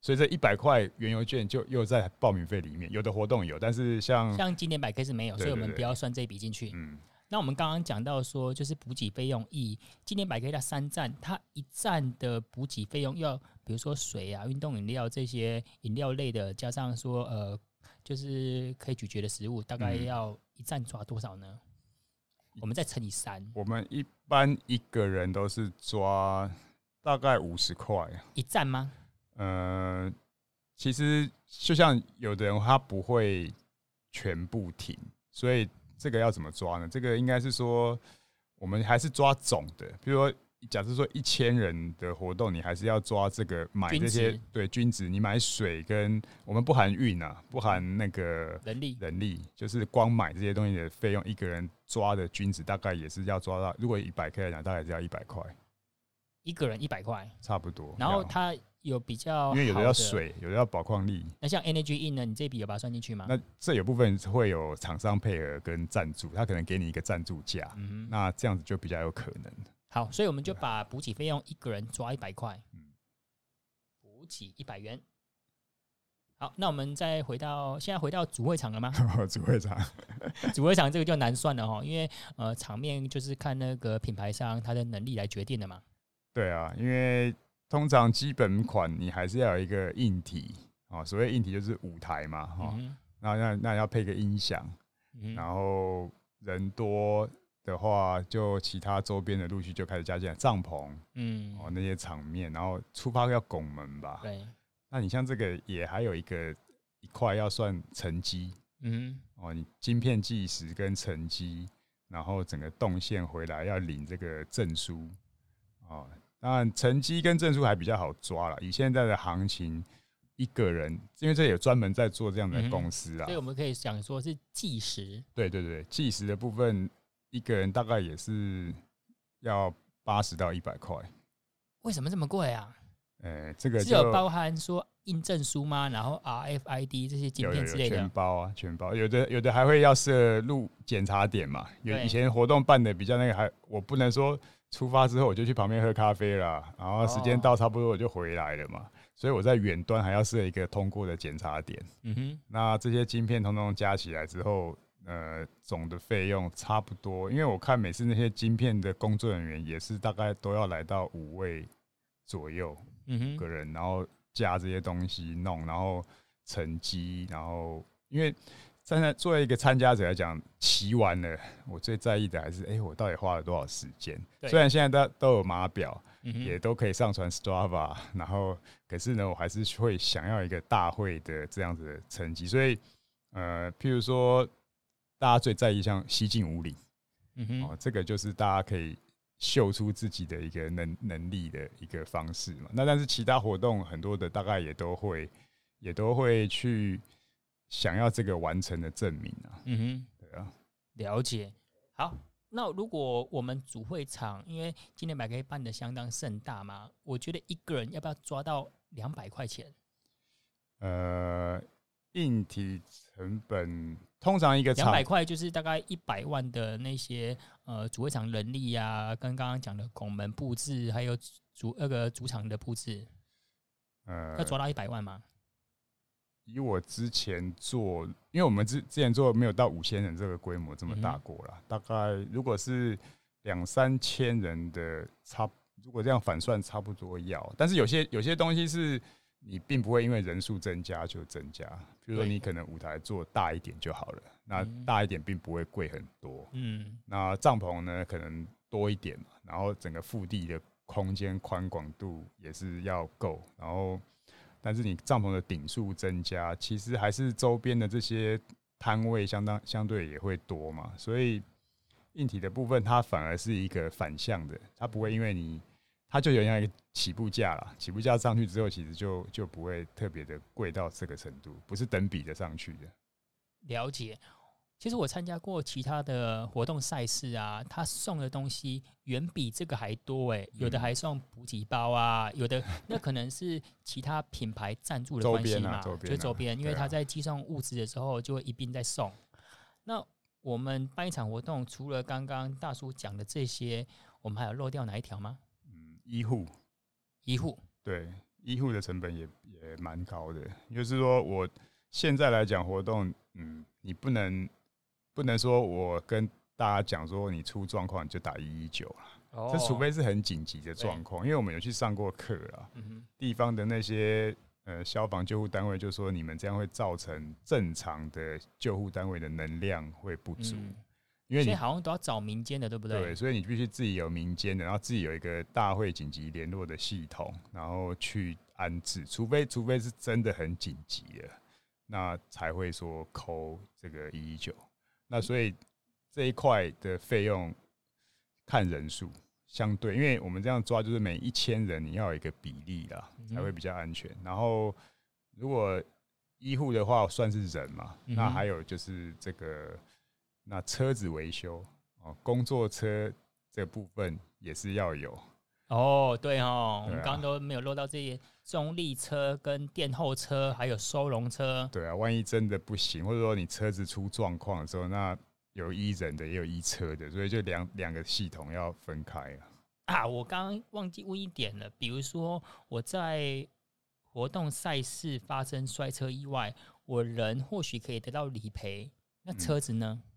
所以这一百块原油券就又在报名费里面，有的活动有，但是像像经典百 K 是没有，所以我们不要算这笔进去。嗯，那我们刚刚讲到说，就是补给费用，以经典百 K 它三站，它一站的补给费用要，比如说水啊、运动饮料这些饮料类的，加上说呃，就是可以咀嚼的食物，大概要一站抓多少呢？我们再乘以三。我们一般一个人都是抓大概五十块一站吗？呃，其实就像有的人他不会全部停，所以这个要怎么抓呢？这个应该是说我们还是抓总的，比如说。假设说一千人的活动，你还是要抓这个买这些对均值，你买水跟我们不含运啊，不含那个人力人力，就是光买这些东西的费用，一个人抓的均值大概也是要抓到，如果一百 K 来讲，大概是要一百块，一个人一百块，差不多。然后它有比较，因为有的要水，有的要宝矿力。那像 Energy In 呢？你这笔有把它算进去吗？那这有部分会有厂商配合跟赞助，他可能给你一个赞助价，嗯，那这样子就比较有可能。好，所以我们就把补给费用一个人抓一百块，补给一百元。好，那我们再回到现在回到主会场了吗？主会场，主会场这个就难算了哈，因为呃场面就是看那个品牌商他的能力来决定的嘛。对啊，因为通常基本款你还是要有一个硬体啊，所谓硬体就是舞台嘛哈，那那那要配个音响，然后人多。的话，就其他周边的陆续就开始加进来帐篷，嗯，哦那些场面，然后出发要拱门吧，对。那你像这个也还有一个一块要算成绩，嗯，哦你晶片计时跟成绩，然后整个动线回来要领这个证书，哦，当然成绩跟证书还比较好抓了。以现在的行情，一个人因为这有专门在做这样的公司啊，所以我们可以讲说是计时，对对对，计时的部分。一个人大概也是要八十到一百块，为什么这么贵啊？呃，这个只有包含说印证书吗？然后 RFID 这些晶片之类的，全包啊，全包。有的有的还会要设路检查点嘛。有以前活动办的比较那个，还我不能说出发之后我就去旁边喝咖啡了，然后时间到差不多我就回来了嘛。哦、所以我在远端还要设一个通过的检查点。嗯哼，那这些晶片通通加起来之后，呃，总的费用差不多。因为我看每次那些晶片的工作人员也是大概都要来到五位左右。嗯，个人，然后加这些东西弄，然后成绩，然后因为站在作为一个参加者来讲，骑完了，我最在意的还是，哎、欸，我到底花了多少时间？虽然现在都都有码表，也都可以上传 Strava，然后可是呢，我还是会想要一个大会的这样子的成绩。所以，呃，譬如说，大家最在意像西进武岭，嗯哼，哦，这个就是大家可以。秀出自己的一个能能力的一个方式嘛，那但是其他活动很多的大概也都会也都会去想要这个完成的证明啊。嗯哼，对啊，了解。好，那如果我们主会场，因为今年百 K 办的相当盛大嘛，我觉得一个人要不要抓到两百块钱？呃。硬体成本通常一个两百块就是大概一百万的那些呃主会场人力啊，跟刚刚讲的拱门布置，还有主那个主场的布置，呃，要抓到一百万吗？以我之前做，因为我们之之前做没有到五千人这个规模这么大过了，嗯、大概如果是两三千人的差，如果这样反算差不多要，但是有些有些东西是。你并不会因为人数增加就增加，比如说你可能舞台做大一点就好了，那大一点并不会贵很多。嗯，那帐篷呢可能多一点嘛，然后整个腹地的空间宽广度也是要够，然后但是你帐篷的顶数增加，其实还是周边的这些摊位相当相对也会多嘛，所以硬体的部分它反而是一个反向的，它不会因为你。它就有样一个起步价了，起步价上去之后，其实就就不会特别的贵到这个程度，不是等比的上去的。了解，其实我参加过其他的活动赛事啊，他送的东西远比这个还多诶，有的还送补给包啊，有的 那可能是其他品牌赞助的关系嘛，就周边，因为他在寄送物资的时候就会一并在送。那我们办一场活动，除了刚刚大叔讲的这些，我们还有漏掉哪一条吗？医护，医护，对，医护的成本也也蛮高的。就是说，我现在来讲活动，嗯，你不能不能说我跟大家讲说你出状况就打一一九了，这除非是很紧急的状况。因为我们有去上过课啊，地方的那些呃消防救护单位就说，你们这样会造成正常的救护单位的能量会不足。因为你好像都要找民间的，对不对？对，所以你必须自己有民间的，然后自己有一个大会紧急联络的系统，然后去安置。除非除非是真的很紧急的，那才会说扣这个一一九。那所以这一块的费用看人数，相对，因为我们这样抓，就是每一千人你要有一个比例啦，才会比较安全。然后如果医护的话算是人嘛，那还有就是这个。那车子维修哦，工作车这部分也是要有哦。对哦，我们刚刚都没有漏到这些中立车跟殿后车，还有收容车。对啊，万一真的不行，或者说你车子出状况的时候，那有一人的也有一车的，所以就两两个系统要分开啊。啊，我刚刚忘记问一点了，比如说我在活动赛事发生摔车意外，我人或许可以得到理赔，那车子呢？嗯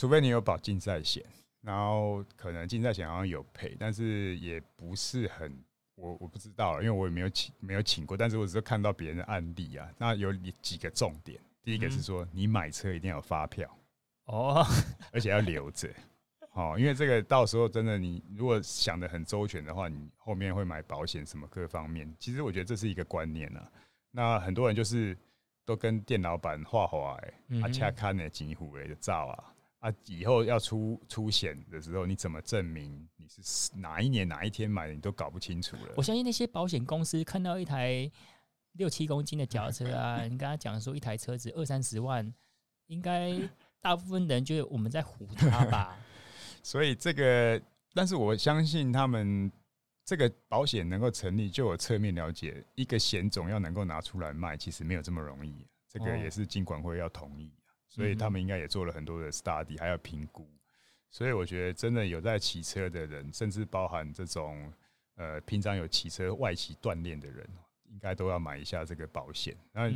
除非你有保竞赛险，然后可能竞赛险好像有赔，但是也不是很，我我不知道，因为我也没有请没有请过，但是我只是看到别人的案例啊。那有几个重点，第一个是说你买车一定要有发票哦，而且要留着哦，因为这个到时候真的你如果想的很周全的话，你后面会买保险什么各方面，其实我觉得这是一个观念啊。那很多人就是都跟店老板画画哎，啊恰看的几乎的照啊。啊，以后要出出险的时候，你怎么证明你是哪一年哪一天买的？你都搞不清楚了。我相信那些保险公司看到一台六七公斤的轿车啊，你跟他讲说一台车子二三十万，应该大部分人觉得我们在唬他吧。所以这个，但是我相信他们这个保险能够成立，就我侧面了解，一个险种要能够拿出来卖，其实没有这么容易。这个也是金管会要同意，所以他们应该也做了很多的 study，还要评估。所以我觉得，真的有在骑车的人，甚至包含这种呃平常有骑车外骑锻炼的人，应该都要买一下这个保险。那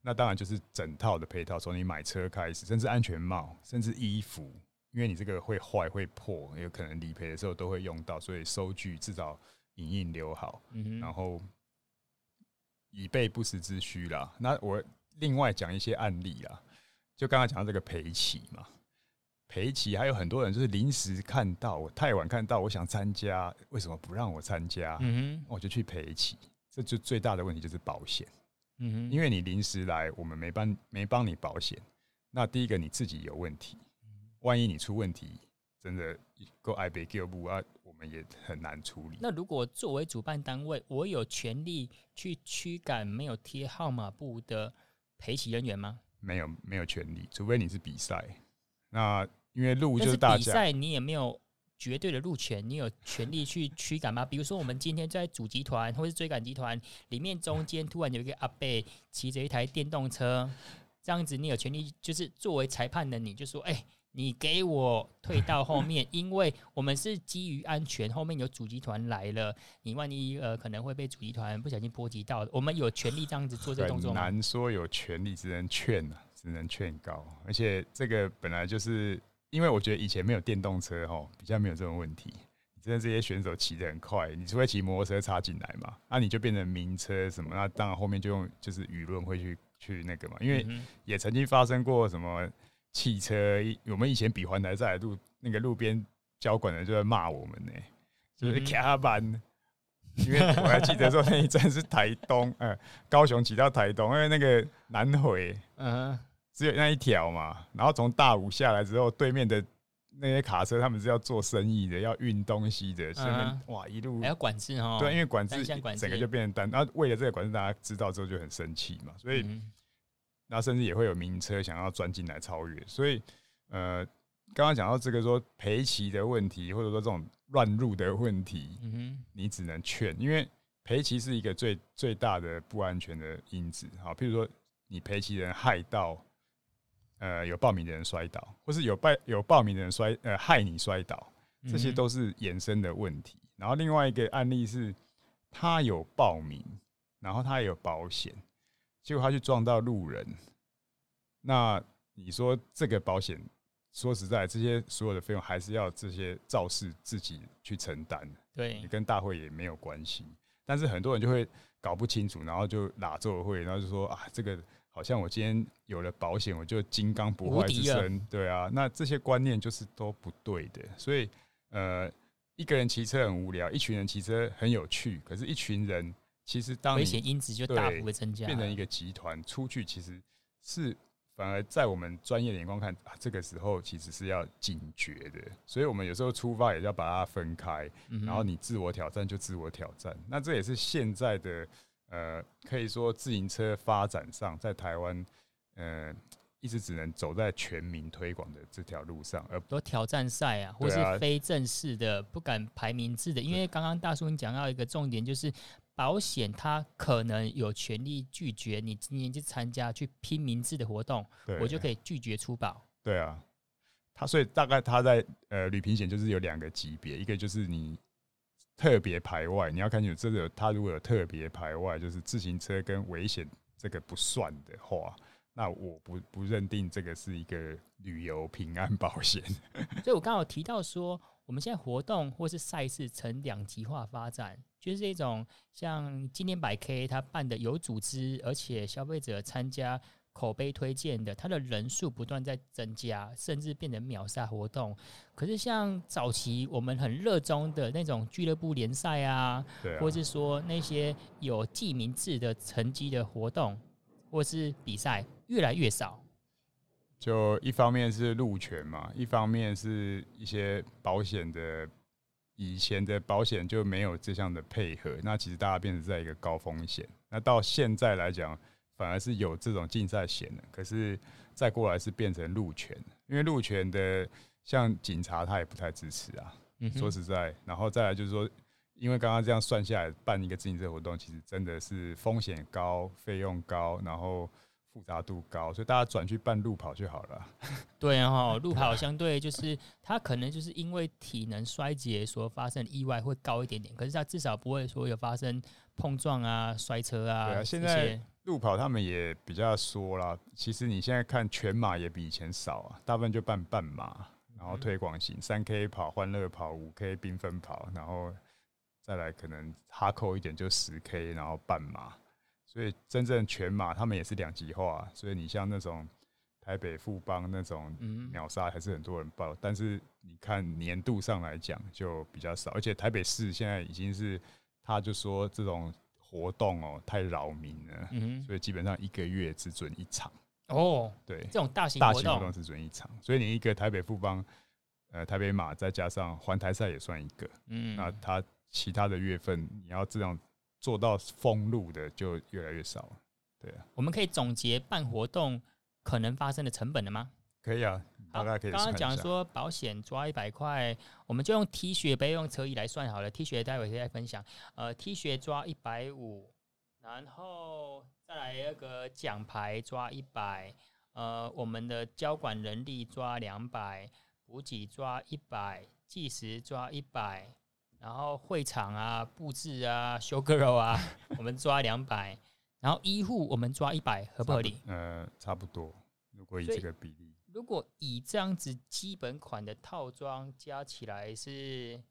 那当然就是整套的配套，从你买车开始，甚至安全帽，甚至衣服，因为你这个会坏会破，有可能理赔的时候都会用到，所以收据至少影印留好，然后以备不时之需啦。那我。另外讲一些案例啊，就刚刚讲到这个赔骑嘛，赔骑还有很多人就是临时看到我太晚看到，我想参加，为什么不让我参加？嗯哼，我就去赔骑，这就最大的问题就是保险，嗯哼，因为你临时来，我们没帮没帮你保险，那第一个你自己有问题，万一你出问题，真的够爱被救不啊？我们也很难处理。那如果作为主办单位，我有权利去驱赶没有贴号码布的？赔骑人员吗？没有，没有权利，除非你是比赛。那因为路就是大家比赛，你也没有绝对的路权，你有权利去 驱赶吗？比如说，我们今天在主集团或是追赶集团里面，中间突然有一个阿贝骑着一台电动车，这样子，你有权利，就是作为裁判的你就说，哎、欸。你给我退到后面，因为我们是基于安全，后面有主集团来了，你万一呃可能会被主集团不小心波及到，我们有权利这样子做这个动作吗？很难说有权利，只能劝啊，只能劝告。而且这个本来就是，因为我觉得以前没有电动车哈，比较没有这种问题。真的这些选手骑得很快，你除非骑摩托车插进来嘛，那你就变成名车什么，那当然后面就用就是舆论会去去那个嘛，因为也曾经发生过什么。汽车，我们以前比环台赛路那个路边交管的就在骂我们呢，就是卡班，因为我还记得说那一站是台东，呃，高雄骑到台东，因为那个南回，嗯，只有那一条嘛，然后从大武下来之后，对面的那些卡车他们是要做生意的，要运东西的，所以哇一路还要管制哦，对，因为管制整个就变成单，然后为了这个管制，大家知道之后就很生气嘛，所以。那甚至也会有名车想要钻进来超越，所以，呃，刚刚讲到这个说赔骑的问题，或者说这种乱入的问题，嗯哼，你只能劝，因为赔骑是一个最最大的不安全的因子。好，譬如说你赔骑人害到，呃，有报名的人摔倒，或是有报有报名的人摔，呃，害你摔倒，这些都是衍生的问题。然后另外一个案例是，他有报名，然后他也有保险。结果他去撞到路人，那你说这个保险，说实在，这些所有的费用还是要这些肇事自己去承担。对，你跟大会也没有关系。但是很多人就会搞不清楚，然后就拉座会，然后就说啊，这个好像我今天有了保险，我就金刚不坏之身。对啊，那这些观念就是都不对的。所以呃，一个人骑车很无聊，一群人骑车很有趣，可是一群人。其实当危险因子就大幅的增加，变成一个集团出去，其实是反而在我们专业的眼光看啊，这个时候其实是要警觉的。所以我们有时候出发也要把它分开，然后你自我挑战就自我挑战。那这也是现在的呃，可以说自行车发展上，在台湾呃，一直只能走在全民推广的这条路上，而多挑战赛啊，或是非正式的不敢排名制的。因为刚刚大叔你讲到一个重点就是。保险他可能有权利拒绝你今年去参加去拼名字的活动，我就可以拒绝出保。对啊，他所以大概他在呃旅平险就是有两个级别，一个就是你特别排外，你要看清楚这个他如果有特别排外，就是自行车跟危险这个不算的话，那我不不认定这个是一个旅游平安保险。所以我刚好提到说。我们现在活动或是赛事呈两极化发展，就是一种像今年百 K 它办的有组织，而且消费者参加口碑推荐的，它的人数不断在增加，甚至变成秒杀活动。可是像早期我们很热衷的那种俱乐部联赛啊，或是说那些有记名字的成绩的活动或是比赛，越来越少。就一方面是路权嘛，一方面是一些保险的，以前的保险就没有这项的配合，那其实大家变成在一个高风险。那到现在来讲，反而是有这种竞赛险的，可是再过来是变成路权，因为路权的像警察他也不太支持啊。说实在，然后再来就是说，因为刚刚这样算下来，办一个自行车活动，其实真的是风险高、费用高，然后复杂度高，所以大家转去办路跑就好了。对啊，路跑相对就是它可能就是因为体能衰竭所发生意外会高一点点，可是它至少不会说有发生碰撞啊、摔车啊。对啊，现在路跑他们也比较说啦，其实你现在看全马也比以前少啊，大部分就办半马，然后推广型三 K 跑、欢乐跑、五 K 缤纷跑，然后再来可能哈扣一点就十 K，然后半马。所以真正全马他们也是两极化，所以你像那种台北富邦那种秒杀还是很多人报，但是你看年度上来讲就比较少，而且台北市现在已经是他就说这种活动哦太扰民了，所以基本上一个月只准一场哦，对，这种大型大型活动只准一场，所以你一个台北富邦呃台北马再加上环台赛也算一个，嗯，那他其他的月份你要这样。做到封路的就越来越少了，对啊。我们可以总结办活动可能发生的成本了吗？可以啊，大概可以。刚刚讲说保险抓一百块，我们就用 T 恤备用车衣来算好了。T 恤待会再分享。呃，T 恤抓一百五，然后再来那个奖牌抓一百，呃，我们的交管人力抓两百，补给抓一百，计时抓一百。然后会场啊、布置啊、show girl 啊，我们抓两百。然后医护我们抓一百，合不合理？呃，差不多。如果以这个比例，如果以这样子基本款的套装加起来是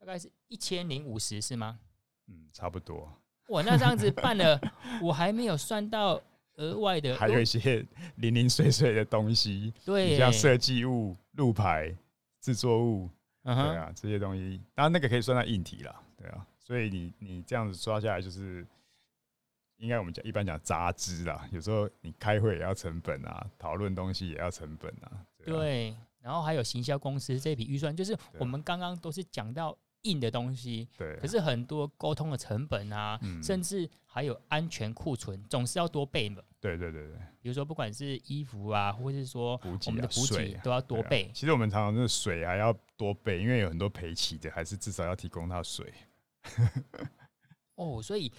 大概是一千零五十，是吗？嗯，差不多。哇，那这样子办了，我还没有算到额外的，还有一些零零碎碎的东西，对，像设计物、路牌、制作物。对啊，这些东西，当然那个可以算在硬体了，对啊，所以你你这样子刷下来，就是应该我们讲一般讲杂支啦。有时候你开会也要成本啊，讨论东西也要成本啊。对，啊对，然后还有行销公司这笔预算，就是我们刚刚都是讲到。硬的东西，对，可是很多沟通的成本啊，嗯、甚至还有安全库存，总是要多备嘛。对对对对，比如说不管是衣服啊，或是说我们的补给都要多备、啊。其实我们常常是水啊要多备，因为有很多赔起的，还是至少要提供他水。哦，所以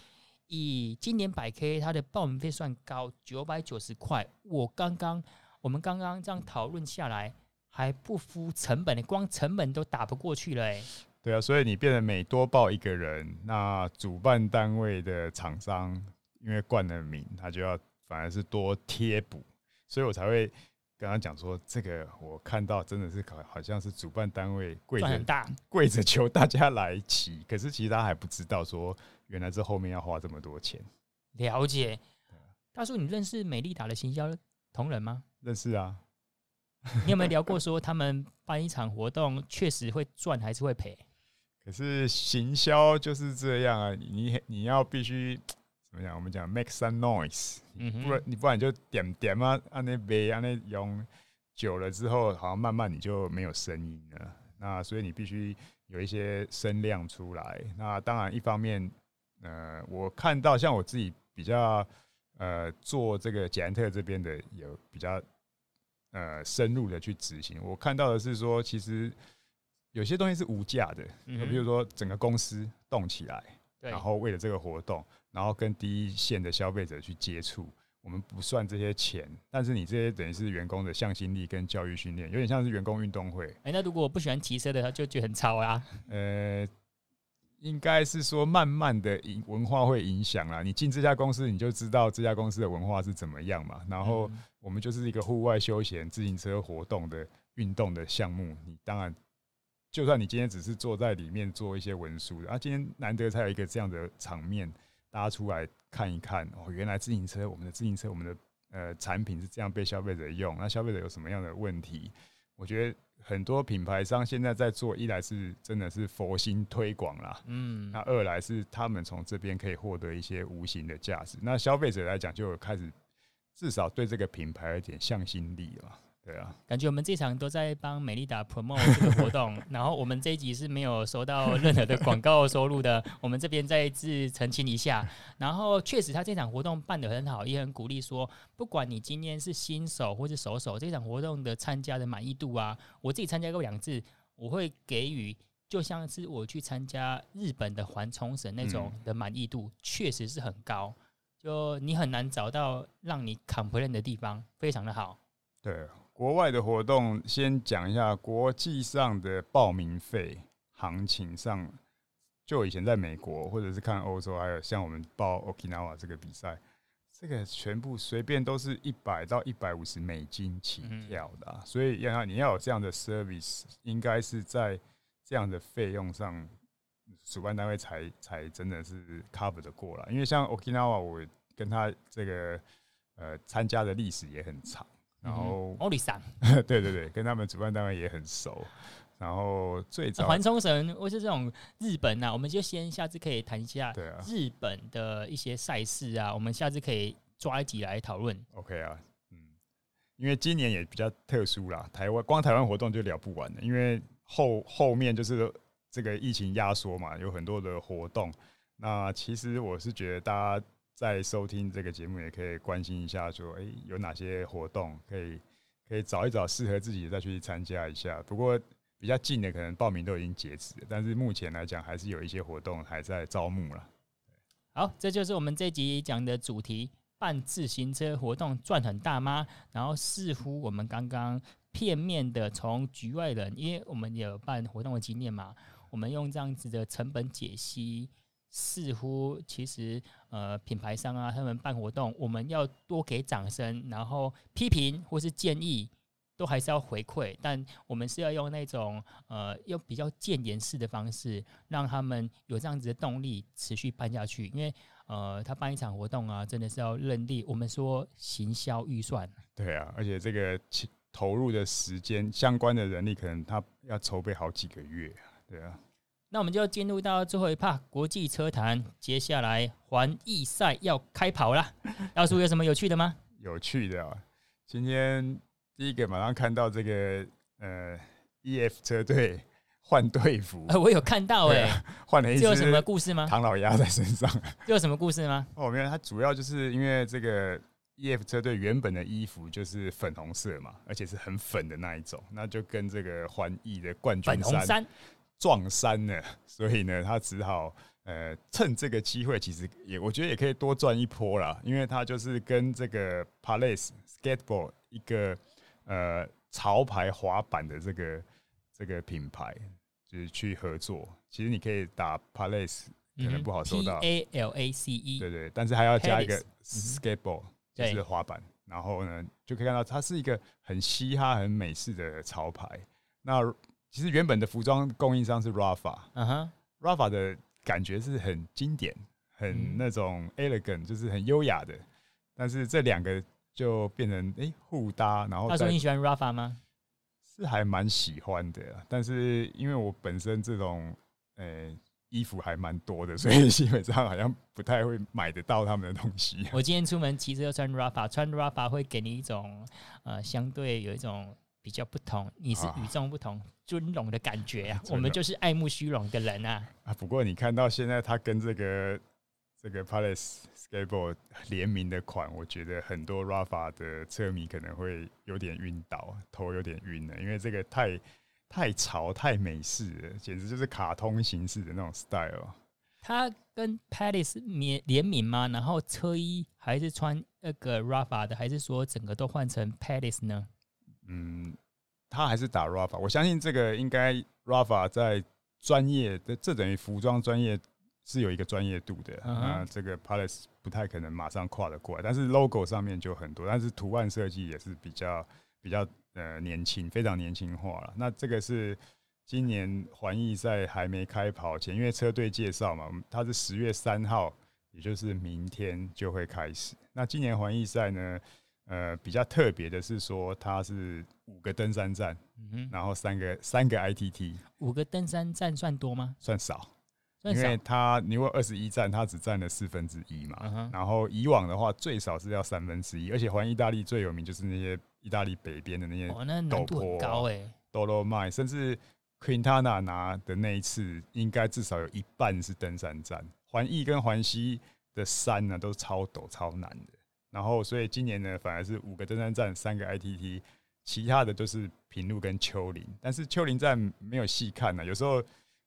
以今年百 K 它的报名费算高，九百九十块。我刚刚我们刚刚这样讨论下来，还不敷成本的，光成本都打不过去了哎。对啊，所以你变得每多报一个人，那主办单位的厂商因为冠了名，他就要反而是多贴补，所以我才会跟他讲说，这个我看到真的是好好像是主办单位跪着跪着求大家来骑，可是其实他还不知道说，原来这后面要花这么多钱。了解，大叔，你认识美丽达的行销同仁吗？认识啊。你有没有聊 过说他们办一场活动确实会赚还是会赔？可是行销就是这样啊，你你要必须怎么讲？我们讲 make some noise，不然你不然就点点啊，按那杯按那用久了之后，好像慢慢你就没有声音了。那所以你必须有一些声量出来。那当然一方面，呃，我看到像我自己比较呃做这个捷安特这边的有比较呃深入的去执行。我看到的是说，其实。有些东西是无价的，就比如说整个公司动起来，然后为了这个活动，然后跟第一线的消费者去接触，我们不算这些钱，但是你这些等于是员工的向心力跟教育训练，有点像是员工运动会。哎，那如果我不喜欢骑车的，他就觉得很吵啊。呃，应该是说慢慢的影文化会影响啦。你进这家公司，你就知道这家公司的文化是怎么样嘛。然后我们就是一个户外休闲自行车活动的运动的项目，你当然。就算你今天只是坐在里面做一些文书，啊，今天难得才有一个这样的场面，大家出来看一看哦，原来自行车，我们的自行车，我们的呃产品是这样被消费者用，那消费者有什么样的问题？我觉得很多品牌商现在在做，一来是真的是佛心推广啦，嗯，那二来是他们从这边可以获得一些无形的价值，那消费者来讲就开始至少对这个品牌有点向心力了。对啊，感觉我们这场都在帮美丽达 promote 这个活动，然后我们这一集是没有收到任何的广告收入的。我们这边再次澄清一下。然后确实，他这场活动办得很好，也很鼓励说，不管你今天是新手或是熟手，这场活动的参加的满意度啊，我自己参加过两次，我会给予就像是我去参加日本的环冲绳那种的满意度，确实是很高。就你很难找到让你 complain 的地方，非常的好。对，国外的活动先讲一下国际上的报名费行情上，就以前在美国或者是看欧洲，还有像我们报 Okinawa 这个比赛，这个全部随便都是一百到一百五十美金起跳的，所以要你要有这样的 service，应该是在。这样的费用上，主办单位才才真的是 cover 的过来，因为像 Okinawa，我跟他这个呃参加的历史也很长，然后奥里桑，对对对，跟他们主办单位也很熟，然后最早环冲绳或是这种日本呐、啊，我们就先下次可以谈一下日本的一些赛事啊，我们下次可以抓一集来讨论。OK 啊，嗯，因为今年也比较特殊啦，台湾光台湾活动就聊不完了，因为。后后面就是这个疫情压缩嘛，有很多的活动。那其实我是觉得大家在收听这个节目，也可以关心一下，说哎，有哪些活动可以可以找一找适合自己再去参加一下。不过比较近的可能报名都已经截止了，但是目前来讲还是有一些活动还在招募了。好，这就是我们这集讲的主题：办自行车活动赚很大吗？然后似乎我们刚刚。片面的从局外人，因为我们有办活动的经验嘛，我们用这样子的成本解析，似乎其实呃品牌商啊，他们办活动，我们要多给掌声，然后批评或是建议，都还是要回馈，但我们是要用那种呃用比较建言式的方式，让他们有这样子的动力持续办下去，因为呃他办一场活动啊，真的是要认定我们说行销预算，对啊，而且这个投入的时间，相关的人力可能他要筹备好几个月，对啊。那我们就进入到最后一趴国际车坛，接下来环意赛要开跑啦。大叔有什么有趣的吗？有趣的啊，今天第一个马上看到这个呃，EF 车队换队服，我有看到哎、欸，换了一只，这有什么故事吗？唐老鸭在身上，这有什么故事吗？哦，没有，它主要就是因为这个。E.F 车队原本的衣服就是粉红色嘛，而且是很粉的那一种，那就跟这个环意的冠军衫撞衫了，所以呢，他只好呃趁这个机会，其实也我觉得也可以多赚一波啦，因为他就是跟这个 Palace Skateboard 一个呃潮牌滑板的这个这个品牌就是去合作，其实你可以打 Palace 可能不好搜到。P A L A C E，对对，但是还要加一个 Skateboard。就是滑板，然后呢，就可以看到它是一个很嘻哈、很美式的潮牌。那其实原本的服装供应商是 Rafa，嗯哼，Rafa 的感觉是很经典、很那种 elegant，就是很优雅的。但是这两个就变成哎互搭，然后他说你喜欢 Rafa 吗？是还蛮喜欢的，但是因为我本身这种诶。衣服还蛮多的，所以基本上好像不太会买得到他们的东西。我今天出门骑车穿 Rafa，穿 Rafa 会给你一种呃相对有一种比较不同，你是与众不同、啊、尊荣的感觉啊。我们就是爱慕虚荣的人啊。啊，不过你看到现在他跟这个这个 Palace Skateboard 联名的款，我觉得很多 Rafa 的车迷可能会有点晕倒，头有点晕了，因为这个太。太潮太美式了，简直就是卡通形式的那种 style。他跟 Palace 联联名吗？然后车衣还是穿那个 Rafa 的，还是说整个都换成 Palace 呢？嗯，他还是打 Rafa。我相信这个应该 Rafa 在专业的，这等于服装专业是有一个专业度的。Uh. 那这个 Palace 不太可能马上跨得过来，但是 logo 上面就很多，但是图案设计也是比较比较。呃，年轻，非常年轻化了。那这个是今年环意赛还没开跑前，因为车队介绍嘛，它是十月三号，也就是明天就会开始。那今年环意赛呢，呃，比较特别的是说，它是五个登山站，然后三个三个 ITT。五个登山站算多吗？算少，算少，因为它你如果二十一站，它只占了四分之一嘛。然后以往的话，最少是要三分之一，而且环意大利最有名就是那些。意大利北边的那些陡坡，难度很高哎，多罗迈，甚至 Quintana 拿的那一次，应该至少有一半是登山站。环意跟环西的山呢，都超陡、超难的。然后，所以今年呢，反而是五个登山站，三个 ITT，其他的就是平路跟丘陵。但是丘陵站没有细看呢，有时候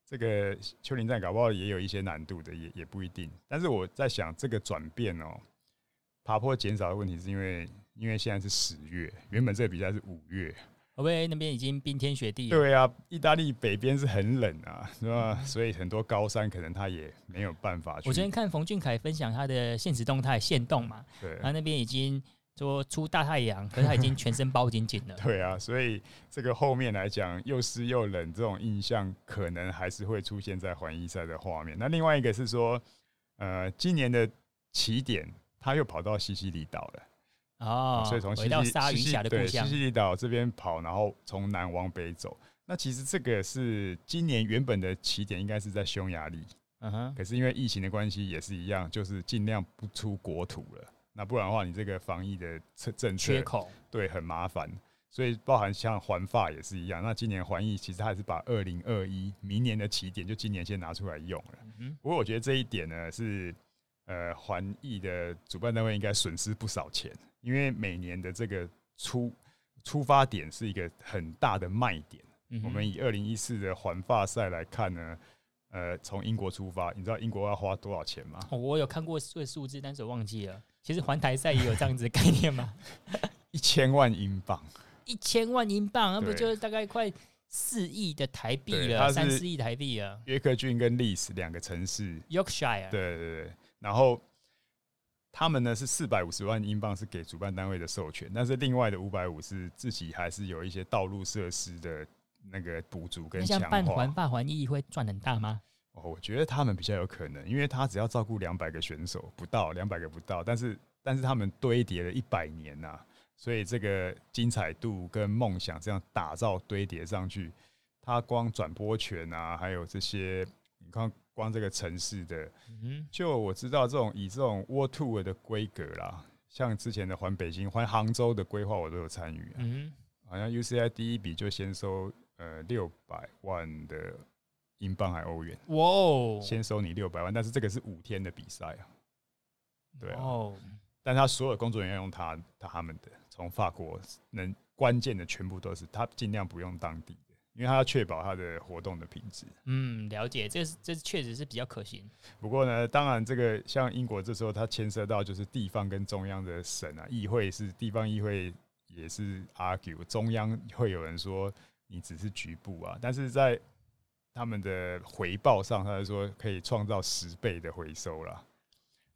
这个丘陵站搞不好也有一些难度的，也也不一定。但是我在想，这个转变哦，爬坡减少的问题是因为，因为现在是十月，原本这个比赛是五月。会不会那边已经冰天雪地了？对啊，意大利北边是很冷啊，是吧？嗯、所以很多高山可能他也没有办法去。我昨天看冯俊凯分享他的现实动态现动嘛，对，他那边已经说出大太阳，可是他已经全身包紧紧了。对啊，所以这个后面来讲又湿又冷这种印象，可能还是会出现在环意赛的画面。那另外一个是说，呃，今年的起点他又跑到西西里岛了。哦，所以从回到鲨鱼峡的故乡，西西里岛这边跑，然后从南往北走。那其实这个是今年原本的起点应该是在匈牙利，嗯哼。可是因为疫情的关系，也是一样，就是尽量不出国土了。那不然的话，你这个防疫的政政策缺口，对，很麻烦。所以包含像环法也是一样。那今年环意其实还是把二零二一明年的起点就今年先拿出来用了。嗯，不过我觉得这一点呢，是呃环意的主办单位应该损失不少钱。因为每年的这个出出发点是一个很大的卖点。嗯、我们以二零一四的环法赛来看呢，呃，从英国出发，你知道英国要花多少钱吗？哦、我有看过这个数字，但是我忘记了。其实环台赛也有这样子的概念吗？一千万英镑，一千万英镑，那不就是大概快四亿的台币了？三四亿台币啊！约克郡跟利斯两个城市，Yorkshire，对对对，然后。他们呢是四百五十万英镑是给主办单位的授权，但是另外的五百五是自己还是有一些道路设施的那个补助跟强化。像办环法环意会赚很大吗？哦，我觉得他们比较有可能，因为他只要照顾两百个选手，不到两百个不到，但是但是他们堆叠了一百年呐、啊，所以这个精彩度跟梦想这样打造堆叠上去，他光转播权啊，还有这些你看。光这个城市的，就我知道这种以这种 World Tour 的规格啦，像之前的环北京、环杭州的规划，我都有参与。嗯，好像 UCI 第一笔就先收呃六百万的英镑还欧元，哇哦，先收你六百万，但是这个是五天的比赛啊，对啊，但他所有工作人员要用他他们的，从法国能关键的全部都是他，尽量不用当地。因为他要确保他的活动的品质。嗯，了解，这是这确实是比较可行。不过呢，当然这个像英国这时候，它牵涉到就是地方跟中央的省啊，议会是地方议会也是 argue，中央会有人说你只是局部啊，但是在他们的回报上，他就说可以创造十倍的回收了。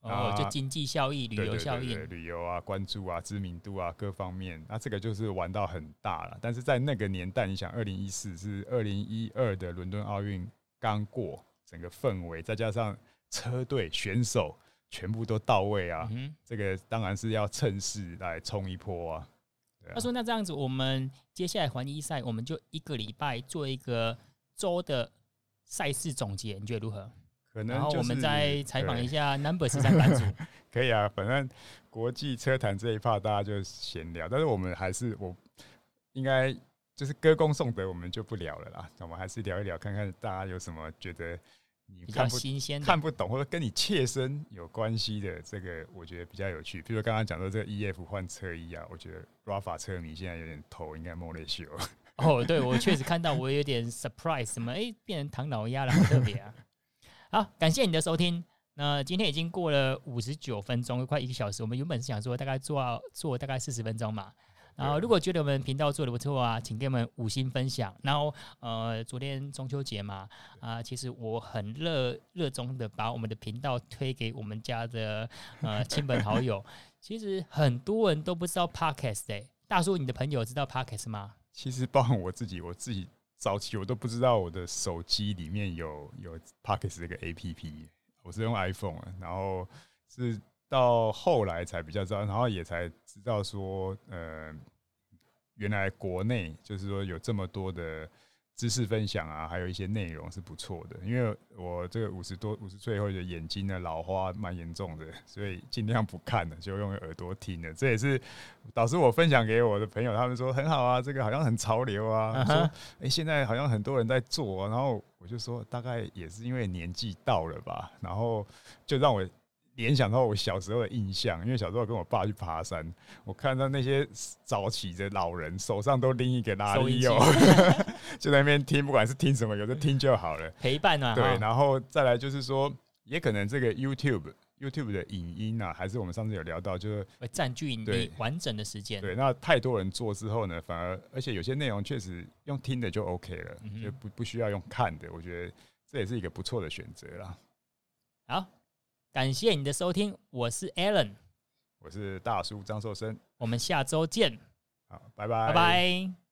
哦，就经济效益、旅游效益、旅游啊、关注啊、知名度啊各方面，那这个就是玩到很大了。但是在那个年代，你想，二零一四是二零一二的伦敦奥运刚过，整个氛围再加上车队选手全部都到位啊，嗯、这个当然是要趁势来冲一波啊。他、啊、说：“那这样子，我们接下来环意赛，我们就一个礼拜做一个周的赛事总结，你觉得如何？”可能、就是、然后我们再采访一下 Number 十三版主，可以啊。反正国际车坛这一 part 大家就闲聊，但是我们还是我应该就是歌功颂德，我们就不聊了啦。我们还是聊一聊，看看大家有什么觉得你看不比较新鲜、看不懂或者跟你切身有关系的，这个我觉得比较有趣。比如说刚刚讲到这个 EF 换车衣啊，我觉得 Rafa 车迷现在有点头应该摸了一宿。哦，对，我确实看到，我有点 surprise，什么哎变成唐老鸭了，好特别啊。好，感谢你的收听。那今天已经过了五十九分钟，快一个小时。我们原本是想说大概做做大概四十分钟嘛。然后如果觉得我们频道做的不错啊，请给我们五星分享。然后呃，昨天中秋节嘛，啊，其实我很热热衷的把我们的频道推给我们家的呃 亲朋好友。其实很多人都不知道 Podcast 哎、欸，大叔，你的朋友知道 Podcast 吗？其实包含我自己，我自己。早期我都不知道我的手机里面有有 Pocket 这个 APP，我是用 iPhone，然后是到后来才比较知道，然后也才知道说，呃，原来国内就是说有这么多的。知识分享啊，还有一些内容是不错的。因为我这个五十多五十岁后的眼睛呢老花蛮严重的，所以尽量不看了，就用耳朵听了。这也是导师我分享给我的朋友，他们说很好啊，这个好像很潮流啊。Uh huh. 说哎、欸，现在好像很多人在做，然后我就说大概也是因为年纪到了吧，然后就让我联想到我小时候的印象，因为小时候跟我爸去爬山，我看到那些早起的老人手上都拎一个拉力哦，就在那边听，不管是听什么，有的听就好了，陪伴啊。对，然后再来就是说，也可能这个 YouTube YouTube 的影音啊，还是我们上次有聊到，就是会占据你完整的时间。对，那太多人做之后呢，反而而且有些内容确实用听的就 OK 了，嗯、就不不需要用看的，我觉得这也是一个不错的选择啦。好。感谢你的收听，我是 Alan，我是大叔张寿生，我们下周见，好，拜拜，拜拜。